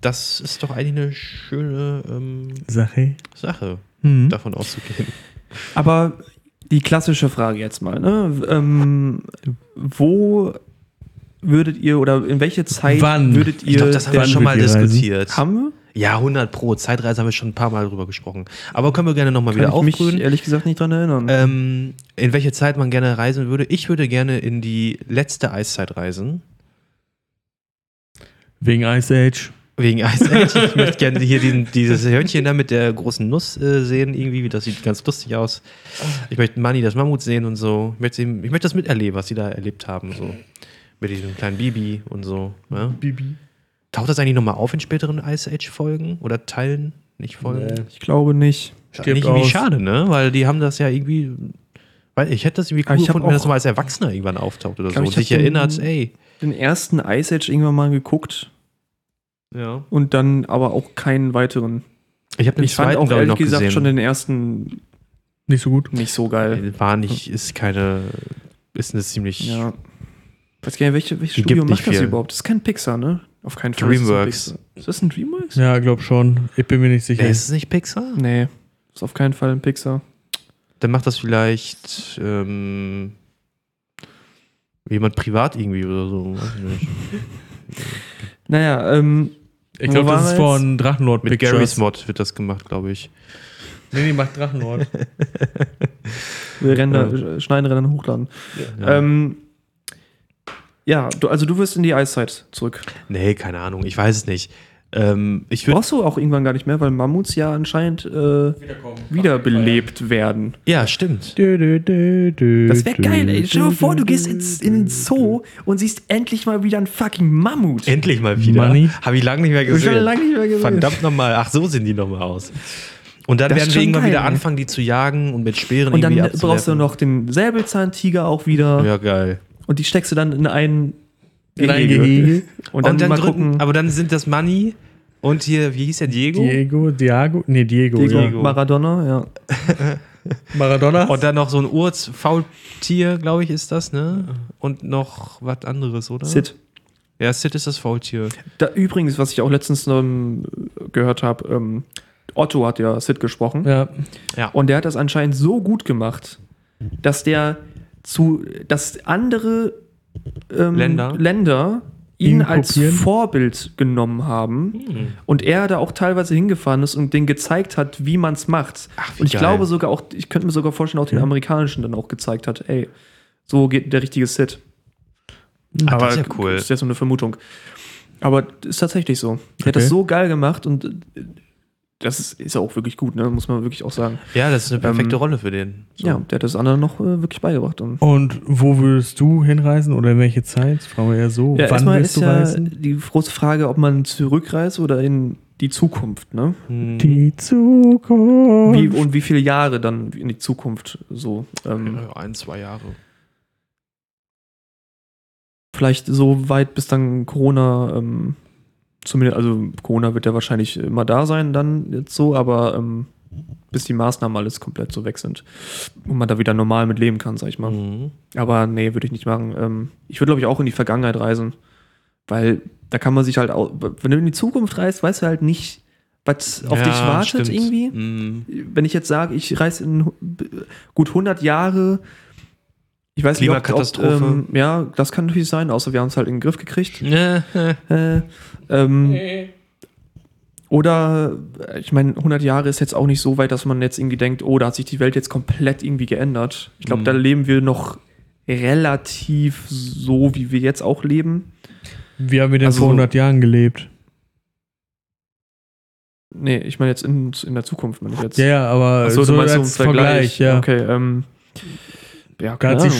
das ist doch eigentlich eine schöne ähm, Sache. Sache, Mhm. davon auszugehen. Aber die klassische Frage jetzt mal, ne? Ähm, wo würdet ihr oder in welche Zeit Wann? würdet ihr Ich glaube, das haben wir schon mal reisen? diskutiert. haben wir? Ja, 100 Pro. Zeitreise haben wir schon ein paar Mal drüber gesprochen. Aber können wir gerne nochmal wieder Kann ich mich ehrlich gesagt nicht dran erinnern. Ähm, in welche Zeit man gerne reisen würde. Ich würde gerne in die letzte Eiszeit reisen. Wegen Ice Age. Wegen Ice Age. Ich möchte gerne hier diesen, dieses Hörnchen da mit der großen Nuss äh, sehen, irgendwie. Das sieht ganz lustig aus. Ich möchte Manni das Mammut sehen und so. Ich möchte, ich möchte das miterleben, was sie da erlebt haben. So. Mit diesem kleinen Bibi und so. Ja. Bibi. Taucht das eigentlich nochmal auf in späteren Ice Age-Folgen? Oder Teilen? Nicht Folgen? Nee. ich glaube nicht. Stirbt irgendwie aus. schade, ne? Weil die haben das ja irgendwie. Weil ich hätte das irgendwie Aber cool gefunden, wenn das mal als Erwachsener irgendwann auftaucht oder so. glaub, Und ich hab sich erinnert, ey. Den ersten Ice Age irgendwann mal geguckt Ja. und dann aber auch keinen weiteren. Ich habe den Ich fand zweiten, auch glaube ich, ehrlich noch gesagt gesehen. schon den ersten Nicht so gut. nicht so geil. War nicht, ist keine. Ist eine ziemlich. Ja. weiß gar nicht, welche, welches Studio macht das viel. überhaupt? Das ist kein Pixar, ne? Auf keinen Fall. Dreamworks. Ist das, ein Pixar. ist das ein Dreamworks? Ja, glaub schon. Ich bin mir nicht sicher. Ist es nicht Pixar? Nee, ist auf keinen Fall ein Pixar. Dann macht das vielleicht ähm, jemand privat irgendwie oder so. Weiß ich nicht. Naja, ähm, ich glaube, das ist von Drachenlord Mit Pictures. Gary's Mod wird das gemacht, glaube ich. Nee, nee, macht Drachenlord. wir rennen da, äh, schneiden, rennen, hochladen. Ja. Ähm, ja, du, also du wirst in die Eiszeit zurück. Nee, keine Ahnung, ich weiß es nicht. Ähm, ich würde. Brauchst du auch irgendwann gar nicht mehr, weil Mammuts ja anscheinend äh, wiederbelebt werden. Ja, stimmt. Das wäre geil, ey. Stell dir vor, du gehst ins, in den Zoo und siehst endlich mal wieder einen fucking Mammut. Endlich mal wieder. Money. Habe ich lange nicht mehr Hab ich gesehen. lange nicht mehr gesehen. Verdammt nochmal. Ach, so sehen die nochmal aus. Und dann Das werden wir irgendwann geil, wieder ey. anfangen, die zu jagen und mit Speeren Und dann brauchst du noch den Säbelzahntiger auch wieder. Ja, geil. Und die steckst du dann in ein In ein Gehege. Und dann, mal drücken, gucken. aber dann sind das Money und hier, wie hieß der Diego? Diego, Diago, nee, Diego, Diego, ja. Maradona, ja. Maradona. Und dann noch so ein Urz-Faultier, glaube ich, ist das, ne? Und noch was anderes, oder? Sid. Ja, Sid ist das Faultier. Da, übrigens, was ich auch letztens ähm, gehört habe, ähm, Otto hat ja Sid gesprochen. ja. Und der hat das anscheinend so gut gemacht, dass der zu, dass andere ähm, Länder? Länder ihn Ihn als kopieren? Vorbild genommen haben Hm. und er da auch teilweise hingefahren ist und denen gezeigt hat, wie man es macht. Ach, wie und ich geil. glaube sogar auch, ich könnte mir sogar vorstellen, auch den amerikanischen dann auch gezeigt hat, ey, so geht der richtige Sid. Ah, das ist ja cool. Das ist ja so eine Vermutung. Aber ist tatsächlich so. Der hat Okay. das so geil gemacht und das ist, ist ja auch wirklich gut, ne? muss man wirklich auch sagen. Ja, das ist eine perfekte Ähm, Rolle für den. So. Ja, der hat das andere noch äh, wirklich beigebracht. Und Und wo würdest du hinreisen oder in welche Zeit? Fragen wir eher so. ja, Wann erstmal willst ist du ja reisen? die große Frage, ob man zurückreist oder in die Zukunft, ne? Hm. Die Zukunft. Wie, und wie viele Jahre dann in die Zukunft so. Ähm, Ja, ein, zwei Jahre. Vielleicht so weit, bis dann Corona, ähm, zumindest, also Corona wird ja wahrscheinlich immer da sein, dann jetzt so, aber ähm, bis die Maßnahmen alles komplett so weg sind und man da wieder normal mit leben kann, sag ich mal. Mhm. Aber nee, würde ich nicht machen. Ähm, ich würde, glaube ich, auch in die Vergangenheit reisen, weil da kann man sich halt, auch, wenn du in die Zukunft reist, weißt du halt nicht, was auf Ja, dich wartet stimmt. irgendwie. Mhm. Wenn ich jetzt sage, ich reise in gut 100 Jahre Ich weiß nicht, ob, ähm, ja, das kann natürlich sein, außer wir haben es halt in den Griff gekriegt. Äh, Äh, ähm, oder, äh, ich meine, 100 Jahre ist jetzt auch nicht so weit, dass man jetzt irgendwie denkt, oh, da hat sich die Welt jetzt komplett irgendwie geändert. Ich glaube, Mhm. da leben wir noch relativ so, wie wir jetzt auch leben. Wie haben wir denn Also vor so- 100 Jahren gelebt? Nee, ich meine jetzt in, in der Zukunft, meine ich jetzt. Ja, ja, aber Achso, so du meinst so als im Vergleich. ja. Okay, ähm, ja, Da hat sich Ahnung.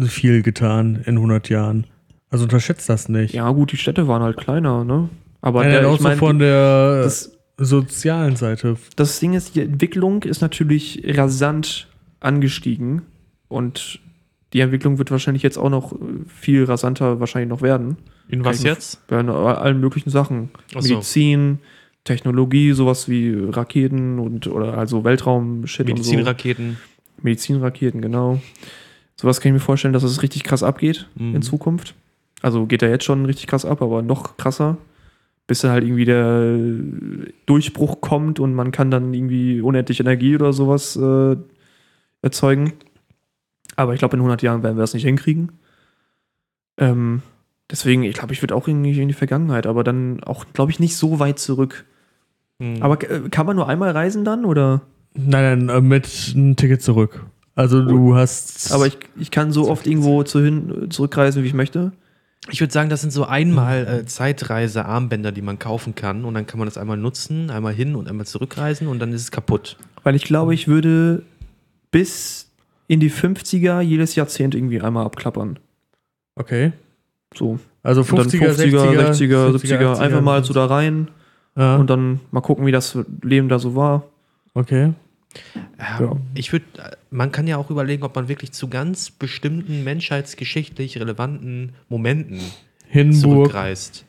schon viel getan in 100 Jahren. Also unterschätzt das nicht. Ja, gut, die Städte waren halt kleiner, ne? Aber Nein, der, nein, auch ich so mein, von der das, sozialen Seite. das Ding ist, die Entwicklung ist natürlich rasant angestiegen und die Entwicklung wird wahrscheinlich jetzt auch noch viel rasanter wahrscheinlich noch werden. in was jetzt? Bei allen möglichen Sachen. Ach so. Medizin, Technologie, sowas wie Raketen und oder also Weltraum-Shit und so. Medizinraketen. Medizinraketen, genau. Sowas kann ich mir vorstellen, dass es richtig krass abgeht Mhm. in Zukunft. Also geht er jetzt schon richtig krass ab, aber noch krasser. Bis dann halt irgendwie der Durchbruch kommt und man kann dann irgendwie unendlich Energie oder sowas äh, erzeugen. Aber ich glaube, in 100 Jahren werden wir das nicht hinkriegen. Ähm, deswegen, ich glaube, ich würde auch irgendwie in die Vergangenheit, aber dann auch, glaube ich, nicht so weit zurück. Mhm. Aber äh, kann man nur einmal reisen dann oder? Nein, nein, äh, mit einem Ticket zurück. Also du hast. Aber ich, ich kann so oft irgendwo zu hin, zurückreisen, wie ich möchte. Ich würde sagen, das sind so einmal äh, Zeitreise-Armbänder, die man kaufen kann. Und dann kann man das einmal nutzen, einmal hin und einmal zurückreisen und dann ist es kaputt. Weil ich glaube, ich würde bis in die 50er jedes Jahrzehnt irgendwie einmal abklappern. okay. So. Also Und dann 50er, 50er, 60er, 70er, 70er, einfach mal so da rein Ja, und dann mal gucken, wie das Leben da so war. okay. Ja. Ich würde, man kann ja auch überlegen, ob man wirklich zu ganz bestimmten menschheitsgeschichtlich relevanten Momenten Hindenburg. zurückreist.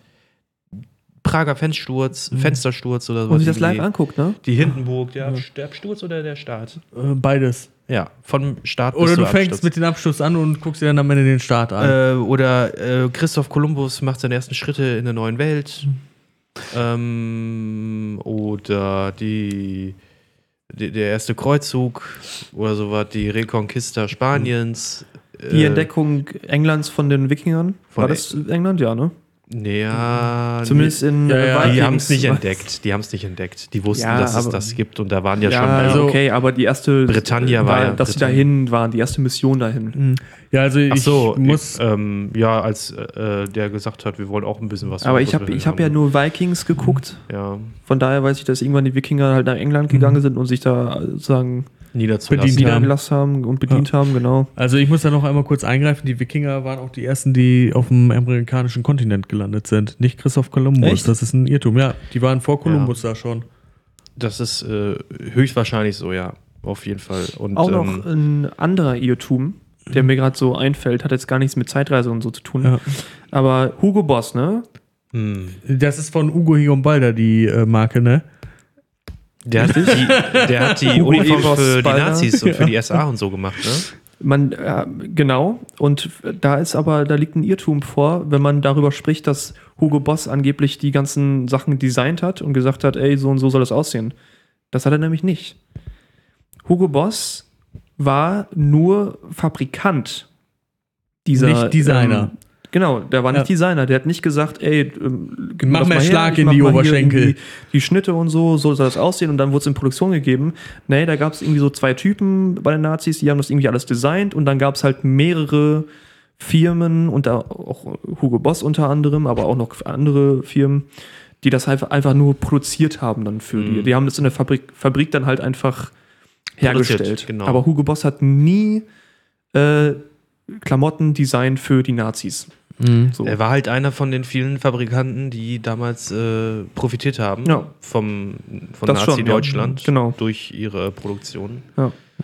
Prager Fenstersturz, Mhm. Fenstersturz oder so. Und sich das live anguckt, ne? Die Hindenburg, der, Ja. Absturz oder der Start? Äh, beides. Ja, vom Start Oder du fängst Absturz. mit dem Abschluss an und guckst dir dann am Ende den Start an. Äh, oder äh, Christoph Kolumbus macht seine ersten Schritte in der neuen Welt. Ähm, oder die, der erste Kreuzzug oder sowas, die Reconquista Spaniens. Die äh, Entdeckung Englands von den Wikingern. War das England? Ja, ne? Ja, Zumindest in Ja, ja. die Vikings. haben es nicht entdeckt. Die haben es nicht entdeckt. Die wussten, Ja, dass es aber- das gibt und da waren ja, Ja, schon. also- okay, aber die erste Britannia war ja dass sie dahin waren, die erste Mission dahin. Mhm. Ja, also ich so, muss. ähm, ja, als äh, der gesagt hat, wir wollen auch ein bisschen was. Aber ich habe ich hab ja nur Vikings geguckt. ja, Von daher weiß ich, dass irgendwann die Wikinger halt nach England gegangen sind und sich da sozusagen niederzulassen. Bedient haben. niedergelassen haben und bedient haben, genau. Also ich muss da noch einmal kurz eingreifen. Die Wikinger waren auch die ersten, die auf dem amerikanischen Kontinent gelandet sind. Nicht Christoph Kolumbus. Echt? Das ist ein Irrtum. Ja, die waren vor Kolumbus da schon. Das ist äh, höchstwahrscheinlich so, ja. Auf jeden Fall. Und, Auch noch ähm, ein anderer Irrtum, der mir gerade so einfällt, hat jetzt gar nichts mit Zeitreise und so zu tun. Ja. Aber Hugo Boss, ne? hm, Das ist von Ugo Higombalda, die äh, Marke, ne? Der, hat die, der hat die Hugo Uniform für die. Nazis und für die SA und so gemacht, ne? Man, äh, genau. Und da ist aber, da liegt ein Irrtum vor, wenn man darüber spricht, dass Hugo Boss angeblich die ganzen Sachen designt hat und gesagt hat, ey, so und so soll es aussehen. Das hat er nämlich nicht. Hugo Boss war nur Fabrikant dieser. Nicht Designer. Ähm, genau, der war nicht Ja. Designer. Der hat nicht gesagt, ey, ähm, Mach mal her, Schlag in die Oberschenkel. irgendwie Die Schnitte und so, so soll das aussehen und dann wurde es in Produktion gegeben. Nee, da gab es irgendwie so zwei Typen bei den Nazis, die haben das irgendwie alles designt und dann gab es halt mehrere Firmen und da auch Hugo Boss unter anderem, aber auch noch andere Firmen, die das halt einfach nur produziert haben dann für die. Mhm. Die haben das in der Fabrik, Fabrik dann halt einfach hergestellt. Genau. Aber Hugo Boss hat nie äh, Klamotten designt für die Nazis. Mhm. So. Er war halt einer von den vielen Fabrikanten, die damals äh, profitiert haben Ja. vom, von schon, ja. Nazi-Deutschland Genau. durch ihre Produktion.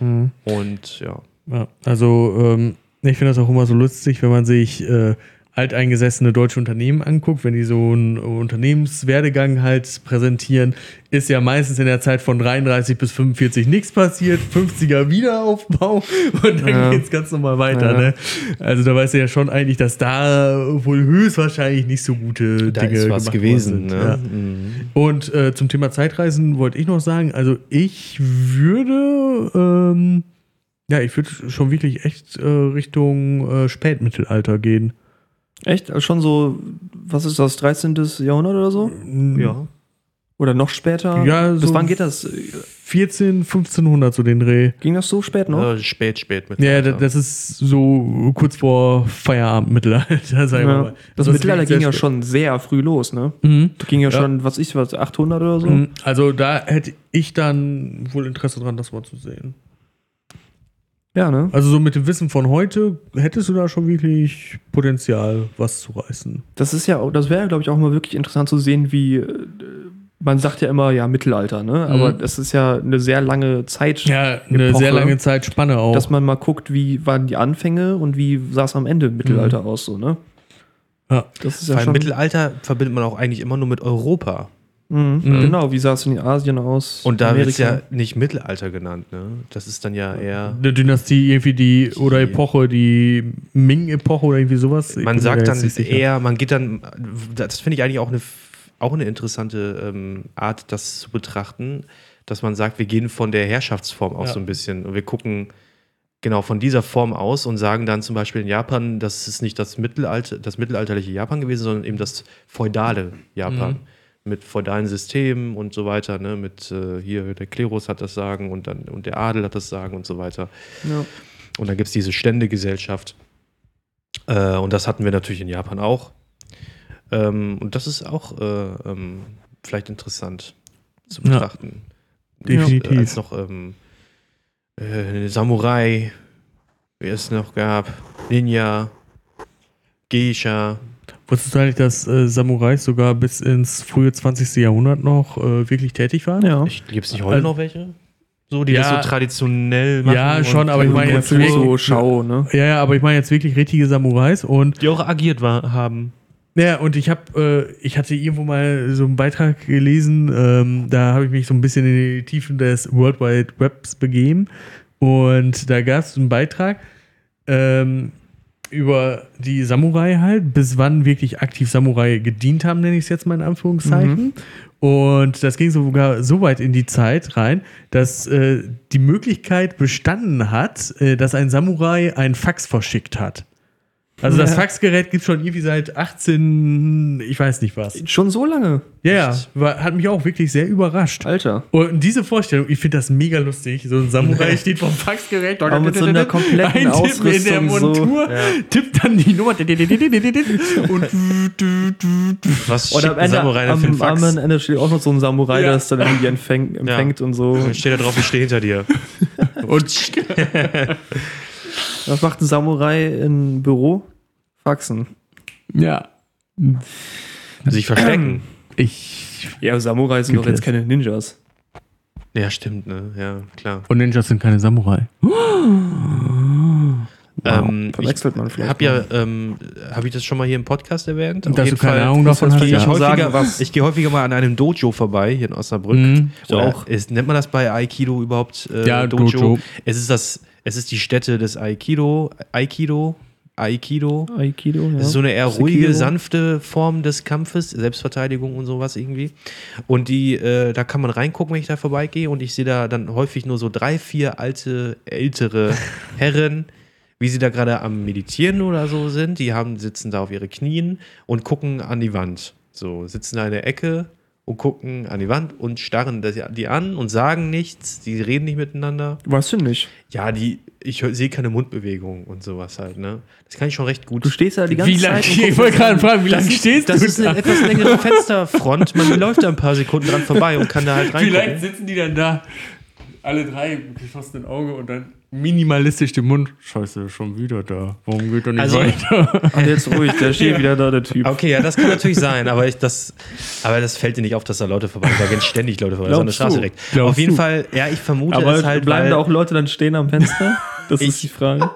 Mhm. Und ja. Ja, also ähm, ich finde das auch immer so lustig, wenn man sich äh, alteingesessene deutsche Unternehmen anguckt, wenn die so einen Unternehmenswerdegang halt präsentieren, ist ja meistens in der Zeit von 33 bis 45 nichts passiert, 50er Wiederaufbau und dann Ja. geht's ganz normal weiter. Ja. Ne? Also da weißt du ja schon eigentlich, dass da wohl höchstwahrscheinlich nicht so gute Da Dinge ist was gemacht gewesen. Ne? Ja. Mhm. Und äh, zum Thema Zeitreisen wollte ich noch sagen, also ich würde ähm, Ja, ich würde schon wirklich echt äh, Richtung äh, Spätmittelalter gehen. Echt? Also schon so, was ist das, 13. Jahrhundert oder so? Ja. Oder noch später? Ja, Bis so- wann geht das? 14, 1500 so den Dreh. Ging das so spät noch? Äh, spät, spät mit. Ja, da- das ist so kurz vor Feierabend Mittelalter, sagen wir Ja. mal. Das ist Mittelalter ging sehr ja spät. schon sehr früh los, ne? Mhm. Da ging ja, Ja. schon, was ich was, 800 oder so? Mhm. Also da hätte ich dann wohl Interesse dran, das mal zu sehen. Ja, ne? Also so mit dem Wissen von heute hättest du da schon wirklich Potenzial, was zu reißen. Das ist ja, auch- das wäre, glaube ich, auch mal wirklich interessant zu sehen, wie äh, man sagt ja immer, ja, Mittelalter, ne? Aber Mhm. das ist ja eine sehr lange Zeit, Ja, eine Epoche. sehr lange Zeitspanne auch. dass man mal guckt, wie waren die Anfänge und wie sah es am Ende im Mittelalter aus, so, ne? ja. Das ist ja allem schon. Mittelalter verbindet man auch eigentlich immer nur mit Europa. Mhm. Mhm. Genau, wie sah es in Asien aus? Und da wird es ja nicht Mittelalter genannt, ne? Das ist dann ja eher. Eine Dynastie, irgendwie die, oder Die- Epoche, die Ming-Epoche oder irgendwie sowas. Ich Man sagt da dann eher, man geht dann, das finde ich eigentlich auch eine, auch eine interessante ähm, Art, das zu betrachten, dass man sagt, wir gehen von der Herrschaftsform aus Ja. so ein bisschen und wir gucken genau von dieser Form aus und sagen dann zum Beispiel in Japan, das ist nicht das, Mittelalter, das mittelalterliche Japan gewesen, sondern eben das feudale Japan. Mhm. Mit feudalen Systemen und so weiter, ne? Mit äh, hier der Klerus hat das Sagen und dann und der Adel hat das Sagen und so weiter. Ja. Und dann gibt es diese Ständegesellschaft. Äh, und das hatten wir natürlich in Japan auch. Ähm, und das ist auch äh, ähm, vielleicht interessant zu Ja. betrachten. Definitiv. Äh, als noch ähm, äh, Samurai, wie es noch gab, Ninja, Geisha. Wusstest du eigentlich, dass äh, Samurais sogar bis ins frühe 20. Jahrhundert noch äh, wirklich tätig waren? ja. Gibt es nicht heute Also- noch welche? So, die Ja. das so traditionell machen? Ja, schon, aber ich meine jetzt so wirklich- Schau, ne? Ja, ja, aber ich meine jetzt wirklich richtige Samurais und Die auch agiert war, haben. Ja, und ich habe, äh, ich hatte irgendwo mal so einen Beitrag gelesen, ähm, da habe ich mich so ein bisschen in die Tiefen des World Wide Webs begeben und da gab es einen Beitrag ähm, über die Samurai halt, bis wann wirklich aktiv Samurai gedient haben, nenne ich es jetzt mal in Anführungszeichen. Und das ging sogar so weit in die Zeit rein, dass äh, die Möglichkeit bestanden hat, äh, dass ein Samurai ein Fax verschickt hat. Also das. Faxgerät gibt schon irgendwie seit 18, ich weiß nicht was. Schon so lange. Ja, ja, hat mich auch wirklich sehr überrascht. Alter. Und diese Vorstellung, ich finde das mega lustig. So ein Samurai steht vom Faxgerät Aber mit so einer kompletten eintippen in der. Montur, tippt dann die Nummer und Was Und schickt am ein Ende, Samurai am, Fax? am Ende steht auch noch so ein Samurai, Ja. der es dann irgendwie empfängt, empfängt und so. Dann steht da drauf, ich stehe hinter dir. und Was macht ein Samurai im Büro? Faxen. ja, Sich verstecken. ich Ja, Samurai sind doch jetzt keine Ninjas. Ja, stimmt, ne? Ja, klar. und Ninjas sind keine Samurai. Ähm, Verwechselt man ich vielleicht habe ja, ähm, habe ich das schon mal hier im Podcast erwähnt? Dass du keine Ahnung muss davon hast. ich, Ja. häufiger, ich gehe häufiger mal an einem Dojo vorbei hier in Osnabrück. Mhm. Oder auch. Ist, nennt man das bei Aikido überhaupt äh, Ja, Dojo. Es ist das, es ist die Stätte des Aikido, Aikido, Aikido. Aikido, ja. Das ist so eine eher ruhige, sanfte Form des Kampfes, Selbstverteidigung und sowas irgendwie. Und die, äh, da kann man reingucken, wenn ich da vorbeigehe. Und ich sehe da dann häufig nur so drei, vier alte, ältere Herren, wie sie da gerade am Meditieren oder so sind. Die haben, sitzen da auf ihre Knien und gucken an die Wand. So, sitzen da in der Ecke und gucken an die Wand und starren das- die an und sagen nichts. Die reden nicht miteinander. Weißt du nicht? Ja, die, ich sehe keine Mundbewegung und sowas halt, ne? Das kann ich schon recht gut. Du stehst da die ganze Wie lange, Zeit. ich wollte gerade fragen, wie lange stehst Das du ist da? eine etwas längere Fensterfront. Man läuft da ein paar Sekunden dran vorbei und kann da halt lange reingucken. sitzen die dann da? Alle drei mit geschlossenen Augen und dann minimalistisch den Mund. Scheiße, schon wieder da. Warum geht er nicht Also- weiter? Ach, jetzt ruhig, der steht wieder da, der Typ. Okay, ja, das kann natürlich sein, aber ich das, aber das fällt dir nicht auf, dass da Leute vorbei Da gehen ständig Leute vorbei. Das ist an der Glaubst Straße du? direkt. Auf jeden du? Fall, ja, ich vermute Aber es halt, bleiben weil, da auch Leute dann stehen am Fenster? Das ist Ich- die Frage.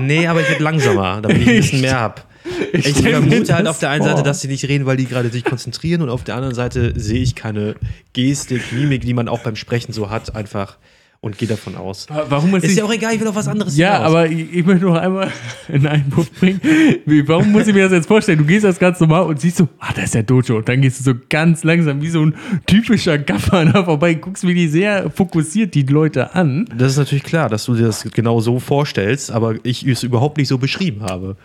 Nee, aber ich werde langsamer, damit ich ein bisschen mehr hab. Ich, mir vermute halt auf der einen vor. Seite, dass sie nicht reden, weil die gerade sich konzentrieren und auf der anderen Seite sehe ich keine Gestik, Mimik, die man auch beim Sprechen so hat, einfach. Und gehe davon aus. Warum Ist nicht, ja auch egal, ich will auf was anderes Ja, hinaus. aber ich, ich möchte noch einmal einen Einwurf bringen. Wie, warum muss ich mir das jetzt vorstellen? Du gehst das ganz normal und siehst so, ah, da ist der Dojo. Und dann gehst du so ganz langsam wie so ein typischer Gaffer da vorbei, guckst mir die sehr fokussiert die Leute an. Das ist natürlich klar, dass du dir das genau so vorstellst, aber ich es überhaupt nicht so beschrieben habe.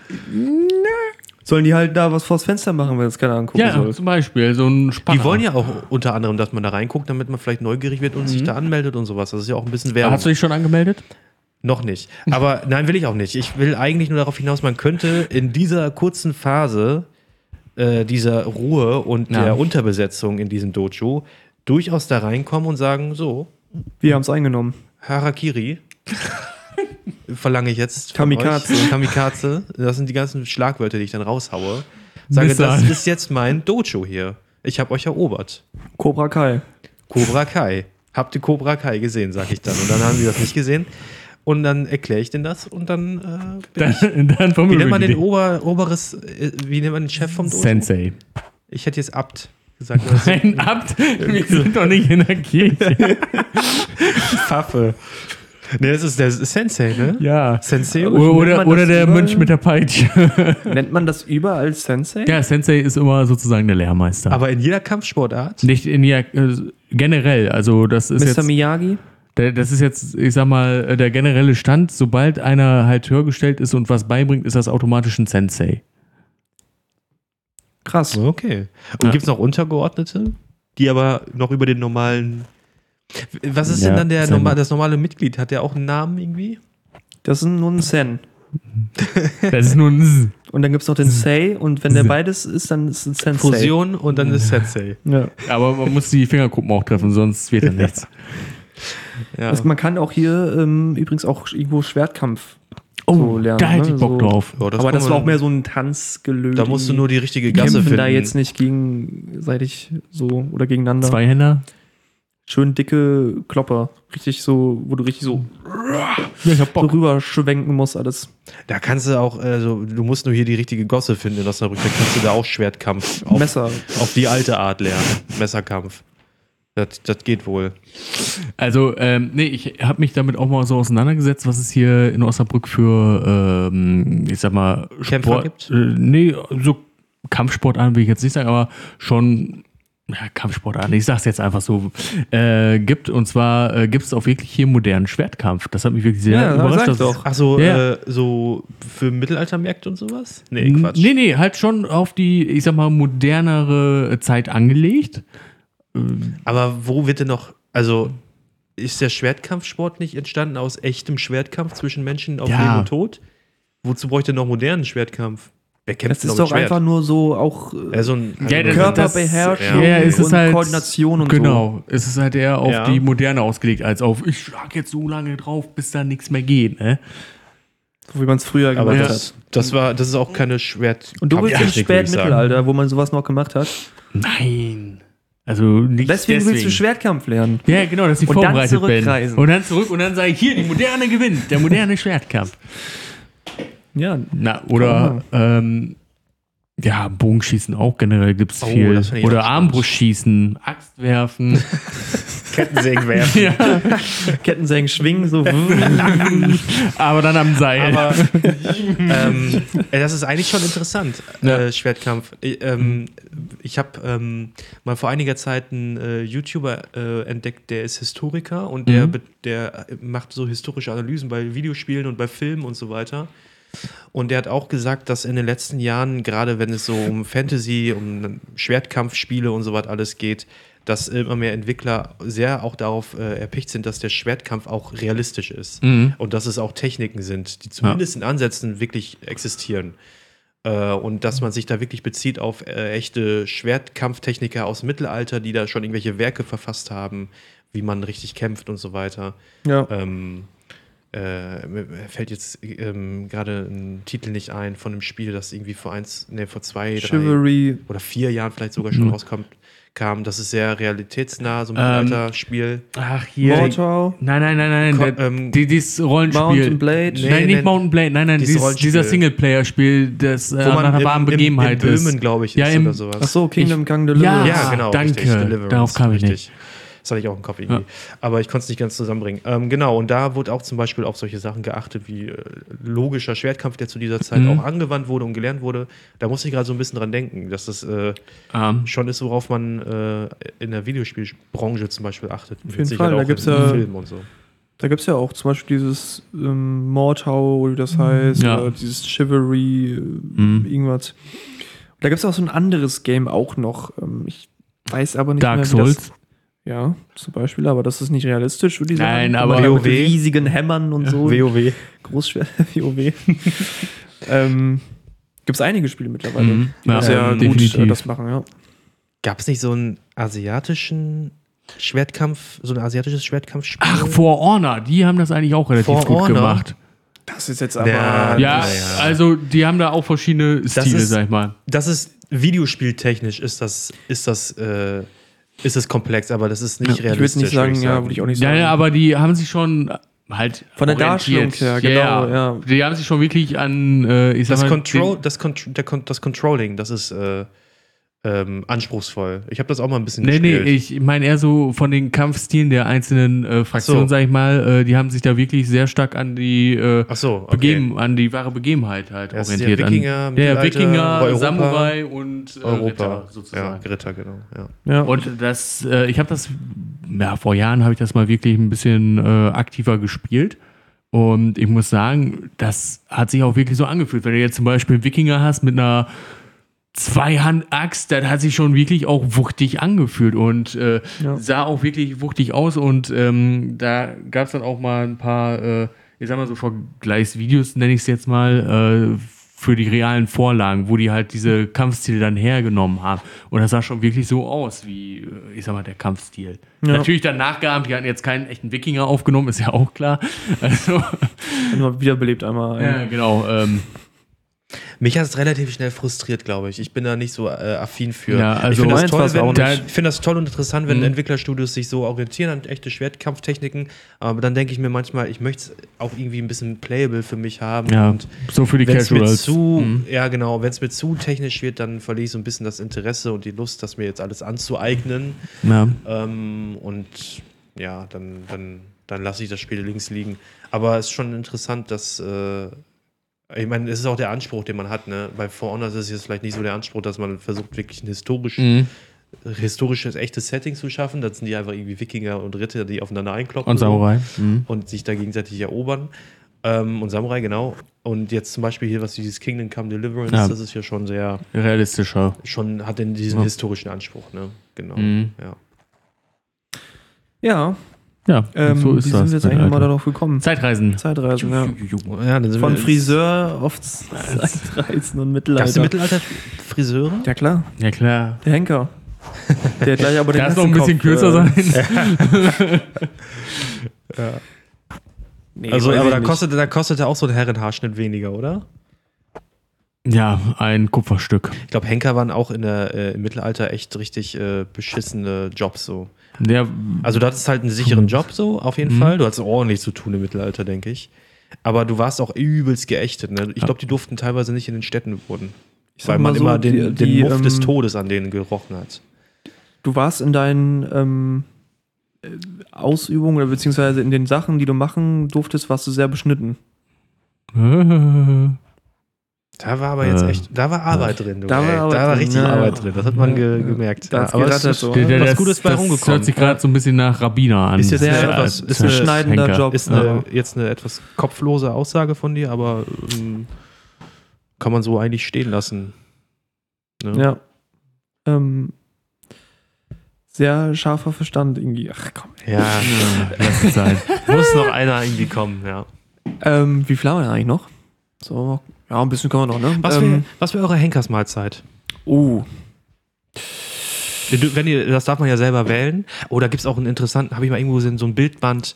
Sollen die halt da was vors Fenster machen, wenn es keiner angucken Ja, soll? zum Beispiel so ein Spanner. Die wollen ja auch unter anderem, dass man da reinguckt, damit man vielleicht neugierig wird und sich da anmeldet und sowas. Das ist ja auch ein bisschen Werbung. Hast du dich schon angemeldet? Noch nicht. Aber nein, will ich auch nicht. Ich will eigentlich nur darauf hinaus, man könnte in dieser kurzen Phase äh, dieser Ruhe und Ja. der Unterbesetzung in diesem Dojo durchaus da reinkommen und sagen, so, Wir haben es eingenommen. Harakiri verlange ich jetzt. von Kamikaze. Euch. Kamikaze. Das sind die ganzen Schlagwörter, die ich dann raushaue. Sage, Missile. das ist jetzt mein Dojo hier. Ich habe euch erobert. Cobra Kai. Cobra Kai. Habt ihr Cobra Kai gesehen, sag ich dann. Und dann haben sie das nicht gesehen. Und dann erkläre ich denen das und dann äh, Dann, dann Wie nennt man den die Ober, Oberes, äh, wie nennt man den Chef vom Dojo? Sensei. Ich hätte jetzt Abt gesagt. oder so. Ein Abt, wir sind doch nicht in der Kirche. Pfaffe. Ne, das ist der Sensei, ne? Ja. Sensei? Oder, oder, der überall? Mönch mit der Peitsche. Nennt man das überall Sensei? Ja, Sensei ist immer sozusagen der Lehrmeister. Aber in jeder Kampfsportart? Nicht in der, äh, generell, also das ist Mr. jetzt, Miyagi? der- das ist jetzt, ich sag mal, äh, der generelle Stand. Sobald einer halt höher gestellt ist und was beibringt, ist das automatisch ein Sensei. Krass. Okay. Und Ja. gibt es noch Untergeordnete, die aber noch über den normalen. Was ist Ja, denn dann der normal, das normale Mitglied? Hat der auch einen Namen irgendwie? Das ist nur ein Sen. Das ist nur ein S. Und dann gibt es noch den Sei und wenn der beides ist, dann ist es ein Sensei. Fusion und dann ist Sensei. Ja. Aber man muss die Fingerkuppen auch treffen, sonst wird ja nichts. Ja. Also man kann auch hier ähm, übrigens auch irgendwo Schwertkampf so lernen. da hätte ne? ich Bock so. drauf. Ja, Aber kann das war auch mehr so ein Tanzgelöt. Da musst du nur die richtige Gasse finden. da jetzt nicht gegenseitig so oder gegeneinander. Zwei Händer. Schön dicke Klopper. Richtig so, wo du richtig so, Ja, ich hab so rüber schwenken musst alles. Da kannst du auch, also du musst nur hier die richtige Gosse finden in Osnabrück. Da kannst du da auch Schwertkampf auf, Messer. auf die alte Art lernen. Messerkampf. Das, das geht wohl. Also, ähm, nee, ich habe mich damit auch mal so auseinandergesetzt, was es hier in Osnabrück für, ähm, ich sag mal, Kämpfer gibt? Äh, nee, so Kampfsportarten will ich jetzt nicht sagen, aber schon, ja, Kampfsportarten, ich sag's jetzt einfach so, äh, gibt. Und zwar äh, gibt es auch wirklich hier modernen Schwertkampf. Das hat mich wirklich sehr Ja, überrascht. sag dass- doch. Ach so, Ja. äh, so für Mittelaltermärkte und sowas? Nee, Quatsch. Nee, nee, halt schon auf die, ich sag mal, modernere Zeit angelegt. Aber wo wird denn noch, also ist der Schwertkampfsport nicht entstanden aus echtem Schwertkampf zwischen Menschen auf Ja. Leben und Tod? Wozu bräuchte noch modernen Schwertkampf? Wer kämpft Das ist doch Schwert? einfach nur so auch äh, so ein Ja, das- Körperbeherrschung Ja, ja, es ist und halt, Koordination und genau, es ist halt eher auf Ja. die Moderne ausgelegt, als auf ich schlag jetzt so lange drauf, bis da nichts mehr geht. Ne? so, so wie man es früher aber gemacht das, hat. das war, das ist auch keine Schwert. Und du bist im. Spätmittelalter, wo man sowas noch gemacht hat. Nein. Also nicht Deswegen, willst du Schwertkampf lernen. Ja, genau, dass ich Und dann vorbereitet bin. zurückreisen. Und dann zurück und dann sage ich, hier, die Moderne gewinnt, der moderne Schwertkampf. Ja, Na, oder ähm, ja, Bogenschießen auch generell gibt es Oh, viel. Oder Armbrustschießen, Axt werfen. Kettensägen werfen. ja, Kettensägen schwingen, so. aber dann am Seil. Aber ähm, äh, das ist eigentlich schon interessant, Ja. äh, Schwertkampf. Ich, ähm, ich habe ähm, mal vor einiger Zeit einen äh, YouTuber äh, entdeckt, der ist Historiker und der, Mhm. der macht so historische Analysen bei Videospielen und bei Filmen und so weiter. Und der hat auch gesagt, dass in den letzten Jahren, gerade wenn es so um Fantasy, um Schwertkampfspiele und so was alles geht, dass immer mehr Entwickler sehr auch darauf äh, erpicht sind, dass der Schwertkampf auch realistisch ist. Mhm. Und dass es auch Techniken sind, die zumindest in Ansätzen wirklich existieren. Äh, und dass man sich da wirklich bezieht auf äh, echte Schwertkampftechniker aus dem Mittelalter, die da schon irgendwelche Werke verfasst haben, wie man richtig kämpft und so weiter. Ja. Ähm, äh, mir fällt jetzt ähm, gerade ein Titel nicht ein von einem Spiel, das irgendwie vor eins, nee, vor zwei, drei Chivalry. oder vier Jahren vielleicht sogar schon Mhm. rauskommt, kam. Das ist sehr realitätsnah, so ein Ähm, Mittelalter-Spiel. Ach, hier. Mortal. Nein, nein, nein, nein. Der, ähm, die, dieses Rollenspiel. Mountain Blade. Nee, nein, nicht nein. Mountain Blade, nein, nein, Dieses dieser Singleplayer-Spiel, das äh, Wo man nach einer wahren im- Begebenheit in ist. Böhmen, glaube ich, Ja, ist im- oder sowas. Ach so, Kingdom Come Ja, Deliverance. Ja, genau. danke. Richtig, Deliverance, Darauf kam ich richtig. Das hatte ich auch im Kopf irgendwie. Aber ich konnte es nicht ganz zusammenbringen. Ähm, genau, und da wurde auch zum Beispiel auf solche Sachen geachtet, wie äh, logischer Schwertkampf, der zu dieser Zeit Mhm. auch angewandt wurde und gelernt wurde. Da musste ich gerade so ein bisschen dran denken, dass das äh, Ähm, schon ist, worauf man äh, in der Videospielbranche zum Beispiel achtet. Auf jeden Fall, da gibt's ja- Film und so. Da gibt es ja auch zum Beispiel dieses ähm, Mordhau, oder wie das heißt, Ja. oder dieses Chivalry, äh, Mhm. irgendwas. Da gibt es auch so ein anderes Game auch noch. Ähm, ich weiß aber nicht Dark mehr, Souls. Ja, zum Beispiel, aber das ist nicht realistisch, würde ich sagen. Nein, aber mal, mit WoW. riesigen Hämmern und so. WoW. Großschwert, WoW. ähm, Gibt es einige Spiele mittlerweile, Mhm. die Ja, das sehr ähm, gut äh, definitiv. das machen, ja. Gab es nicht so einen asiatischen Schwertkampf, so ein asiatisches Schwertkampfspiel? Ach, For Honor, die haben das eigentlich auch relativ For gut Honor? gemacht. Das ist jetzt Ja, aber. Ja, Naja. also die haben da auch verschiedene Stile, ist- sag ich mal. das ist videospieltechnisch ist das ist das äh, ist es komplex, aber das ist nicht ich würde realistisch. nicht sagen, würd ja, würde ich auch nicht Ja, sagen. ja, aber die haben sich schon halt Von der orientiert. Darstellung her, genau, ja. Die haben sich schon wirklich an, äh, ich sag Das mal, Control, den- das, Contr der, Con- das Controlling, das ist äh, ähm, anspruchsvoll. Ich habe das auch mal ein bisschen Nee, nee, gespielt. ich meine eher so von den Kampfstilen der einzelnen äh, Fraktionen, so. sag ich mal, äh, die haben sich da wirklich sehr stark an die äh, Ach so, okay. Begeben, an die wahre Begebenheit halt Ja, ist orientiert. ja Wikinger, an, ja, ja, Mittelalter, Wikinger, Europa, Samurai und äh, Europa Ritter Ja, sozusagen. Ritter, genau. Ja. ja. Und das, äh, ich habe das, ja, vor Jahren habe ich das mal wirklich ein bisschen äh, aktiver gespielt. Und ich muss sagen, das hat sich auch wirklich so angefühlt. Wenn du jetzt zum Beispiel einen Wikinger hast mit einer Zweihand-Axt, das hat sich schon wirklich auch wuchtig angefühlt und äh, Ja. sah auch wirklich wuchtig aus. Und ähm, da gab es dann auch mal ein paar, äh, ich sag mal so Vergleichsvideos, nenne ich es jetzt mal, äh, für die realen Vorlagen, wo die halt diese Kampfstile dann hergenommen haben. Und das sah schon wirklich so aus, wie, äh, ich sag mal, der Kampfstil. Ja. Natürlich dann nachgeahmt, die hatten jetzt keinen echten Wikinger aufgenommen, ist ja auch klar. Also, Nur wiederbelebt einmal. ja, genau. Ähm, Mich hat es relativ schnell frustriert, glaube ich. Ich bin da nicht so äh, affin für. Ja, also ich finde das, toll, wenn- ich find das toll und interessant, wenn Mhm. Entwicklerstudios sich so orientieren an echte Schwertkampftechniken. Aber dann denke ich mir manchmal, ich möchte es auch irgendwie ein bisschen playable für mich haben. ja, Und so für die Casuals. zu, Mhm. ja genau, wenn es mir zu technisch wird, dann verliere ich so ein bisschen das Interesse und die Lust, das mir jetzt alles anzueignen. Ja. Ähm, und ja, dann, dann, dann lasse ich das Spiel links liegen. Aber es ist schon interessant, dass äh, ich meine, es ist auch der Anspruch, den man hat. Ne? Bei For Honor ist es jetzt vielleicht nicht so der Anspruch, dass man versucht, wirklich ein historisch, Mhm. historisches, echtes Setting zu schaffen. Das sind die einfach irgendwie Wikinger und Ritter, die aufeinander einkloppen. Und Samurai. Mhm. Und sich da gegenseitig erobern. Ähm, und Samurai, genau. Und jetzt zum Beispiel hier, was dieses Kingdom Come Deliverance, Ja. das ist ja schon sehr, Realistischer. schon hat denn diesen Ja. historischen Anspruch, ne? Genau. Mhm. Ja. Ja, Ja, ähm, so wie ist sind das. wir jetzt eigentlich nochmal darauf gekommen? Zeitreisen. Zeitreisen, ja. ja dann sind Von wir Friseur auf Zeitreisen und Mittelalter. Gab's im Mittelalter Friseure? Ja, klar. Ja, klar. Der Henker. Der hat gleich aber den Kann es noch ein bisschen Hessenkopf, kürzer äh, sein? Nee, Also, aber da kostete, da kostete auch so ein Herrenhaarschnitt weniger, oder? Ja, ein Kupferstück. Ich glaube, Henker waren auch in der, äh, im Mittelalter echt richtig äh, beschissene Jobs so. Der, Also du hattest halt einen sicheren Job so, auf jeden Mhm. Fall. Du hattest ordentlich zu tun im Mittelalter, denke ich. Aber du warst auch übelst geächtet. Ne? Ich glaube, die durften teilweise nicht in den Städten wohnen. Weil man so, immer den, die- den die, Muff des ähm, Todes an denen gerochen hat. Du warst in deinen ähm, äh, Ausübungen oder beziehungsweise in den Sachen, die du machen durftest, warst du sehr beschnitten. Da war aber jetzt echt, da war Arbeit drin. Du, Da war. Arbeit da war drin, richtig ja, ja. Arbeit drin. Das hat man ge gemerkt. Da aber es ist, so. Was das, Gutes bei das rumgekommen. hört sich gerade so ein bisschen nach Rabbiner an. Ist jetzt Sehr eine etwas- ist eine beschneidender Henker. Job. Ist eine, jetzt eine etwas kopflose Aussage von dir, aber ähm, kann man so eigentlich stehen lassen. Ne? Ja. Ähm, sehr scharfer Verstand irgendwie. Ach komm. Ja, Ja, lass es sein. muss noch einer irgendwie kommen, ja. Ähm, wie viel haben wir denn eigentlich noch? So, ja, ein bisschen können wir noch, ne? Was ähm, wäre eure Henkersmahlzeit? Oh, Wenn ihr, das darf man ja selber wählen. Oder gibt es auch einen interessanten, habe ich mal irgendwo gesehen, so ein Bildband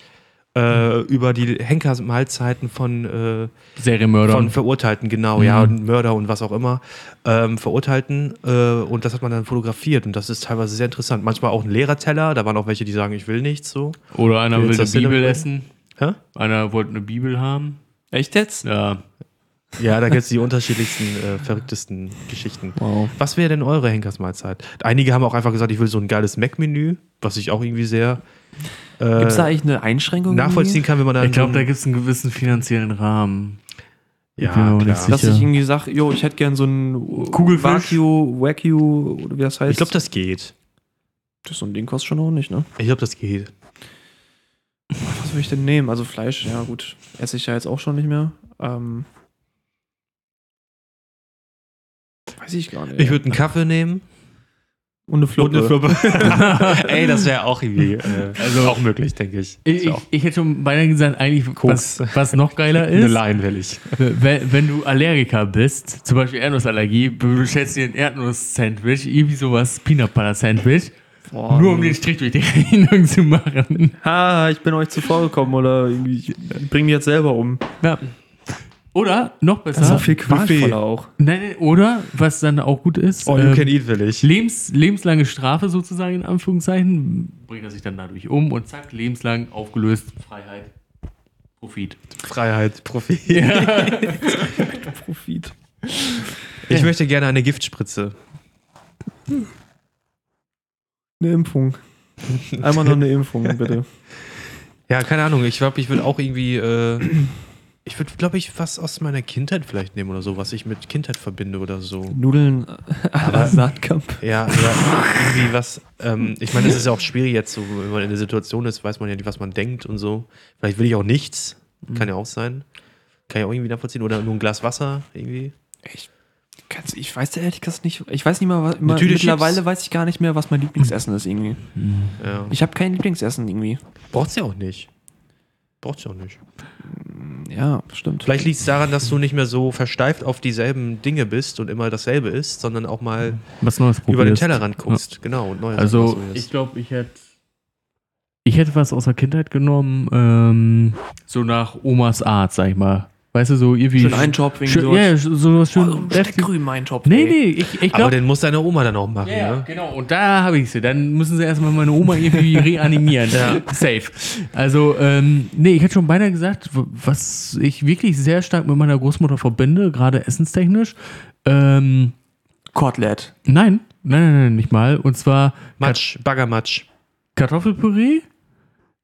äh, über die Henkersmahlzeiten von, äh, Serienmörder. von Verurteilten, genau, Mhm. ja, und Mörder und was auch immer, ähm, Verurteilten. Äh, und das hat man dann fotografiert und das ist teilweise sehr interessant. Manchmal auch ein Lehrerteller, da waren auch welche, die sagen, ich will nichts so. Oder einer will eine Bibel essen. Hä? Einer wollte eine Bibel haben. echt jetzt? Ja. Ja, da gibt es die unterschiedlichsten, äh, verrücktesten Geschichten. Wow. Was wäre denn eure Henkersmahlzeit? Einige haben auch einfach gesagt, ich will so ein geiles Mac-Menü, was ich auch irgendwie sehr äh, Gibt es da eigentlich eine Einschränkung? nachvollziehen kann, wenn man dann Ich glaube, da gibt es einen gewissen finanziellen Rahmen. ja, aber klar. nicht sicher. Dass ich irgendwie sage, jo, ich hätte gern so ein Kugelfisch? Wagyu, Wagyu, oder wie das heißt. Ich glaube, das geht. das so ein Ding kostet schon auch nicht, ne? Ich glaube, das geht. Was will ich denn nehmen? Also Fleisch, ja gut, esse ich ja jetzt auch schon nicht mehr. Ähm, weiß ich gar nicht. Ich würde einen Kaffee nehmen und eine Fluppe. und eine Fluppe. Ey, das wäre auch irgendwie äh, Also- auch möglich, denke ich. Ich, ich, ich hätte schon beinahe gesagt, eigentlich, was, Koks. was noch geiler Eine ist, Line will ich. wenn, wenn du Allergiker bist, zum Beispiel Erdnussallergie, du bestellst dir ein Erdnuss-Sandwich, irgendwie sowas, Peanut Butter Sandwich, Boah, nur um den Strich durch die Rechnung zu machen. Ha, ich bin euch zuvor gekommen oder irgendwie, ich bring mich jetzt selber um. Ja. Oder, noch besser, Das ist auch viel qualvoller auch. nein, nein, oder, was dann auch gut ist, All you ähm, can eat will ich. Lebens, lebenslange Strafe sozusagen, in Anführungszeichen, bringt er sich dann dadurch um und zack, lebenslang aufgelöst, Freiheit, Profit. Freiheit, Profit. Profit. Ich möchte gerne eine Giftspritze. Eine Impfung. Einmal noch eine Impfung, bitte. Ja, keine Ahnung. Ich glaube, ich würde auch irgendwie. Äh, ich würde, glaube ich, was aus meiner Kindheit vielleicht nehmen oder so, was ich mit Kindheit verbinde oder so. Nudeln la Saatkamp. Ja, oder irgendwie was. Ähm, ich meine, es ist ja auch schwierig jetzt, so, wenn man in der Situation ist, weiß man ja nicht, was man denkt und so. Vielleicht will ich auch nichts. Kann ja auch sein. Kann ich auch irgendwie nachvollziehen. Oder nur ein Glas Wasser irgendwie. Ich, kann's, ich weiß ehrlich gesagt nicht. Ich weiß nicht mal, was, immer, mittlerweile Chips. weiß ich gar nicht mehr, was mein Lieblingsessen ist irgendwie. Ja. Ich habe kein Lieblingsessen irgendwie. Braucht's ja auch nicht. Braucht's ja auch nicht. Ja, stimmt. Vielleicht liegt es daran, dass du nicht mehr so versteift auf dieselben Dinge bist und immer dasselbe isst, sondern auch mal Was Neues über den. Tellerrand guckst. Genau, und neue Sachen Also, ich glaube, ich hätte. Ich hätte was aus der Kindheit genommen, ähm, so nach Omas Art, sag ich mal. Weißt du, so irgendwie. Schön eintopfen, schön, sowas. Ja, so was schön. Oh, Steckrüben eintopfen. nee, nee, ich, ich Aber glaube. den muss deine Oma dann auch machen, Ja, ne? genau. Und da habe ich sie. Dann müssen sie erstmal meine Oma irgendwie reanimieren. Ja. Safe. Also, ähm, nee, ich hätte schon beinahe gesagt, was ich wirklich sehr stark mit meiner Großmutter verbinde, gerade essenstechnisch. Ähm, Kotelett. nein, nein, nein, nein, nicht mal. Und zwar Matsch, Baggermatsch. Kartoffelpüree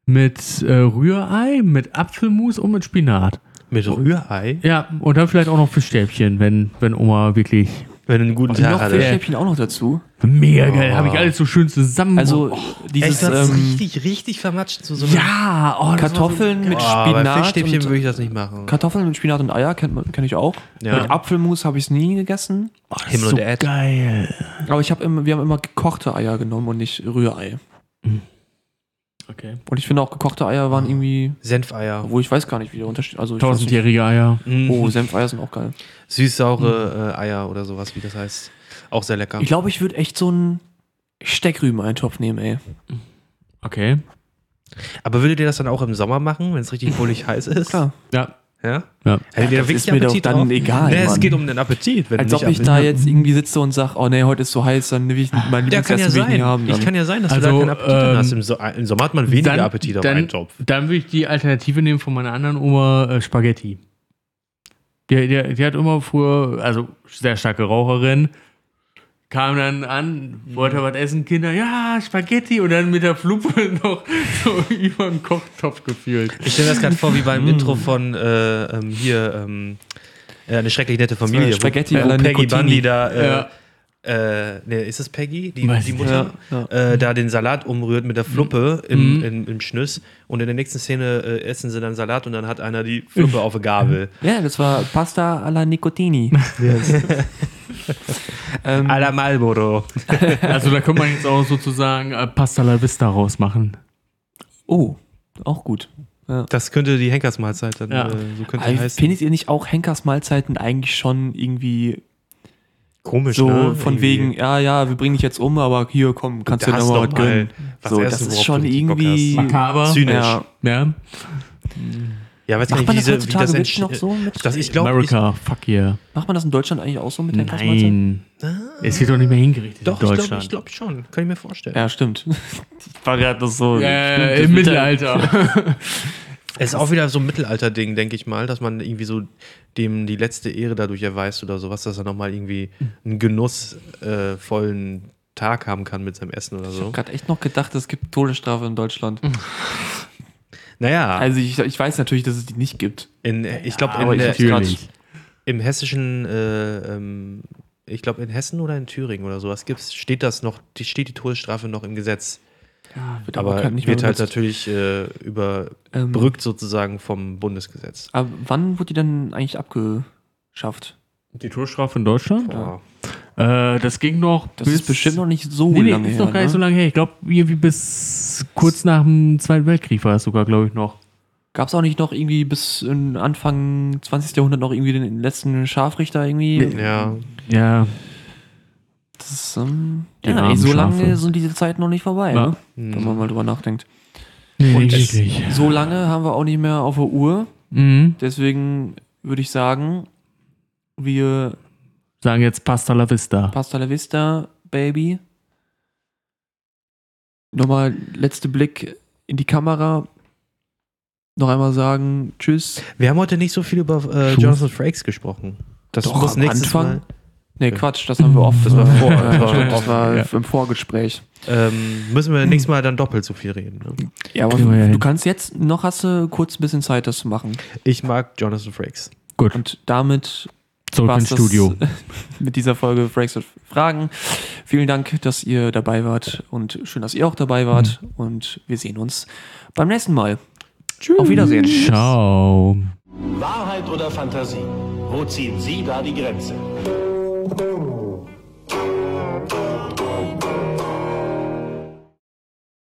mit äh, Rührei, mit Apfelmus und mit Spinat. Mit Rührei. Ja, und dann vielleicht auch noch Fischstäbchen, wenn, wenn Oma wirklich Wenn du einen guten Und Tag noch hatte. Fischstäbchen auch noch dazu. mega geil, habe ich alles so schön zusammen. Also oh, dieses Echt, das ist ähm, richtig, richtig vermatscht zu so einem ja, oh, Kartoffeln mit Oh, bei Spinat. Fischstäbchen und- würde ich das nicht machen. Kartoffeln mit Spinat und Eier kennt man- kenn ich auch. Ja. Mit Apfelmus habe ich es nie gegessen. so, oh, das Himmel ist und so geil. Aber ich hab immer, wir haben immer gekochte Eier genommen und nicht Rührei. Okay. Und ich finde auch gekochte Eier waren irgendwie, Senfeier. wo ich weiß gar nicht, wie der Unterschied. Also. Tausendjährige Eier. Mhm. Oh, Senfeier sind auch geil. Süß-saure äh, Eier oder sowas, wie das heißt. Auch sehr lecker. Ich glaube, ich würde echt so einen Steckrüben-Eintopf nehmen, ey. Okay. Aber würdet ihr das dann auch im Sommer machen, wenn es richtig bullig heiß ist? Klar. Ja. Ja? Ja. Ihr da das ist mir doch dann drauf? egal, Nee, es geht um den Appetit. Wenn Als du ob ich da jetzt irgendwie sitze und sage, oh nee, heute ist so heiß, dann will ich mein Ja, kann ja Lieblingsessen will ich nicht sein. haben. Ich Dann. kann ja sein, dass du Also, da keinen Appetit ähm, hast. Im, so Im Sommer hat man weniger Appetit auf dann, einen Topf. Dann würde ich die Alternative nehmen von meiner anderen Oma, äh, Spaghetti. Die, die, die hat immer früher, also sehr starke Raucherin, kam dann an, wollte was essen, Kinder, ja, Spaghetti und dann mit der Fluppe noch so über den Kochtopf gefühlt. Ich stelle das gerade vor, wie beim Intro von äh, ähm, hier ähm, äh, eine schrecklich nette Familie. Spaghetti wo, wo Peggy Nicotini. Bundy da, äh, Ja. Äh, ne, ist es Peggy, die, die Mutter, Ja, Äh, da den Salat umrührt mit der Fluppe im, Mhm. im, im Schnüss und in der nächsten Szene äh, essen sie dann Salat und dann hat einer die Fluppe auf der Gabel. Ja, das war Pasta alla Nicotini. ähm, A la Marlboro. Also da könnte man jetzt auch sozusagen äh, Pasta la Vista rausmachen. oh, auch gut. Das könnte die Henkersmahlzeit dann Ja. äh, so könnte die heißen. findet ihr nicht auch Henkers Mahlzeiten eigentlich schon irgendwie Komisch, so ne? von Irgendwie. wegen, ja, ja, wir bringen dich jetzt um, aber hier, komm, kannst du dir hast noch du mal was gönnen. was So, das ist schon irgendwie. Makaber. Zynisch. Ja. Ja. Ja, weiß Macht nicht, man wie, das diese, wie heutzutage das noch so mit? Das, ich glaube, America, fuck yeah. Macht man das in Deutschland eigentlich auch so mit Mahlzeiten? Nein. Es wird doch nicht mehr hingerichtet doch, in ich Deutschland. glaube glaub schon. Kann ich mir vorstellen. Ja, stimmt. ich war gerade das so. Ja, stimmt, das Im Mittelalter. Es ist auch wieder so ein Mittelalter-Ding, denke ich mal, dass man irgendwie so dem die letzte Ehre dadurch erweist oder sowas, dass er nochmal irgendwie einen genussvollen Tag haben kann mit seinem Essen oder Ich so. habe gerade echt noch gedacht, es gibt Todesstrafe in Deutschland. Naja, Also ich, ich weiß natürlich, dass es die nicht gibt. in, ich glaube, aber in ich der- grad- im hessischen, äh, ähm, ich glaube in Hessen oder in Thüringen oder sowas gibt's, steht das noch, steht die Todesstrafe noch im Gesetz. Wird Aber kein- nicht wird halt natürlich äh, Ähm, überbrückt sozusagen vom Bundesgesetz. Aber wann wurde die dann eigentlich abgeschafft? Die Todesstrafe in Deutschland? Boah. Äh, das ging noch Das ist bestimmt noch nicht so nee, nee, lange ist her. noch gar nicht ne? so lange her. Ich glaube, irgendwie bis kurz nach dem Zweiten Weltkrieg war das sogar, glaube ich, noch. Gab es auch nicht noch irgendwie bis in Anfang 20. Jahrhundert noch irgendwie den letzten Scharfrichter irgendwie? Ja, Ja, ist, ähm, ja, ey, so lange sind diese Zeiten noch nicht vorbei, Ja. ne? wenn man mal drüber nachdenkt. nee, Und es-. So lange haben wir auch nicht mehr auf der Uhr. Mhm. Deswegen würde ich sagen, wir Sagen jetzt Pasta la Vista. Pasta la Vista, Baby. Nochmal letzter Blick in die Kamera. Noch einmal sagen Tschüss. wir haben heute nicht so viel über äh. Jonathan Frakes gesprochen. Das Doch, muss am nächstes Anfang. Mal. Nee, Okay. Quatsch, das haben wir oft. Das war vor- Ja, das war ja. im Vorgespräch. Ähm, müssen wir nächstes Mal dann doppelt so viel reden. Ne? Ja, aber du hin. kannst jetzt, noch hast du kurz ein bisschen Zeit, das zu machen. Ich mag Jonathan Frakes. Gut, Und damit zurück war's ins das Studio. mit dieser Folge Breaks und Fragen. Vielen Dank, dass ihr dabei wart und schön, dass ihr auch dabei wart. Und wir sehen uns beim nächsten Mal. Tschüss. Auf Wiedersehen. Ciao. Wahrheit oder Fantasie? Wo ziehen Sie da die Grenze? Música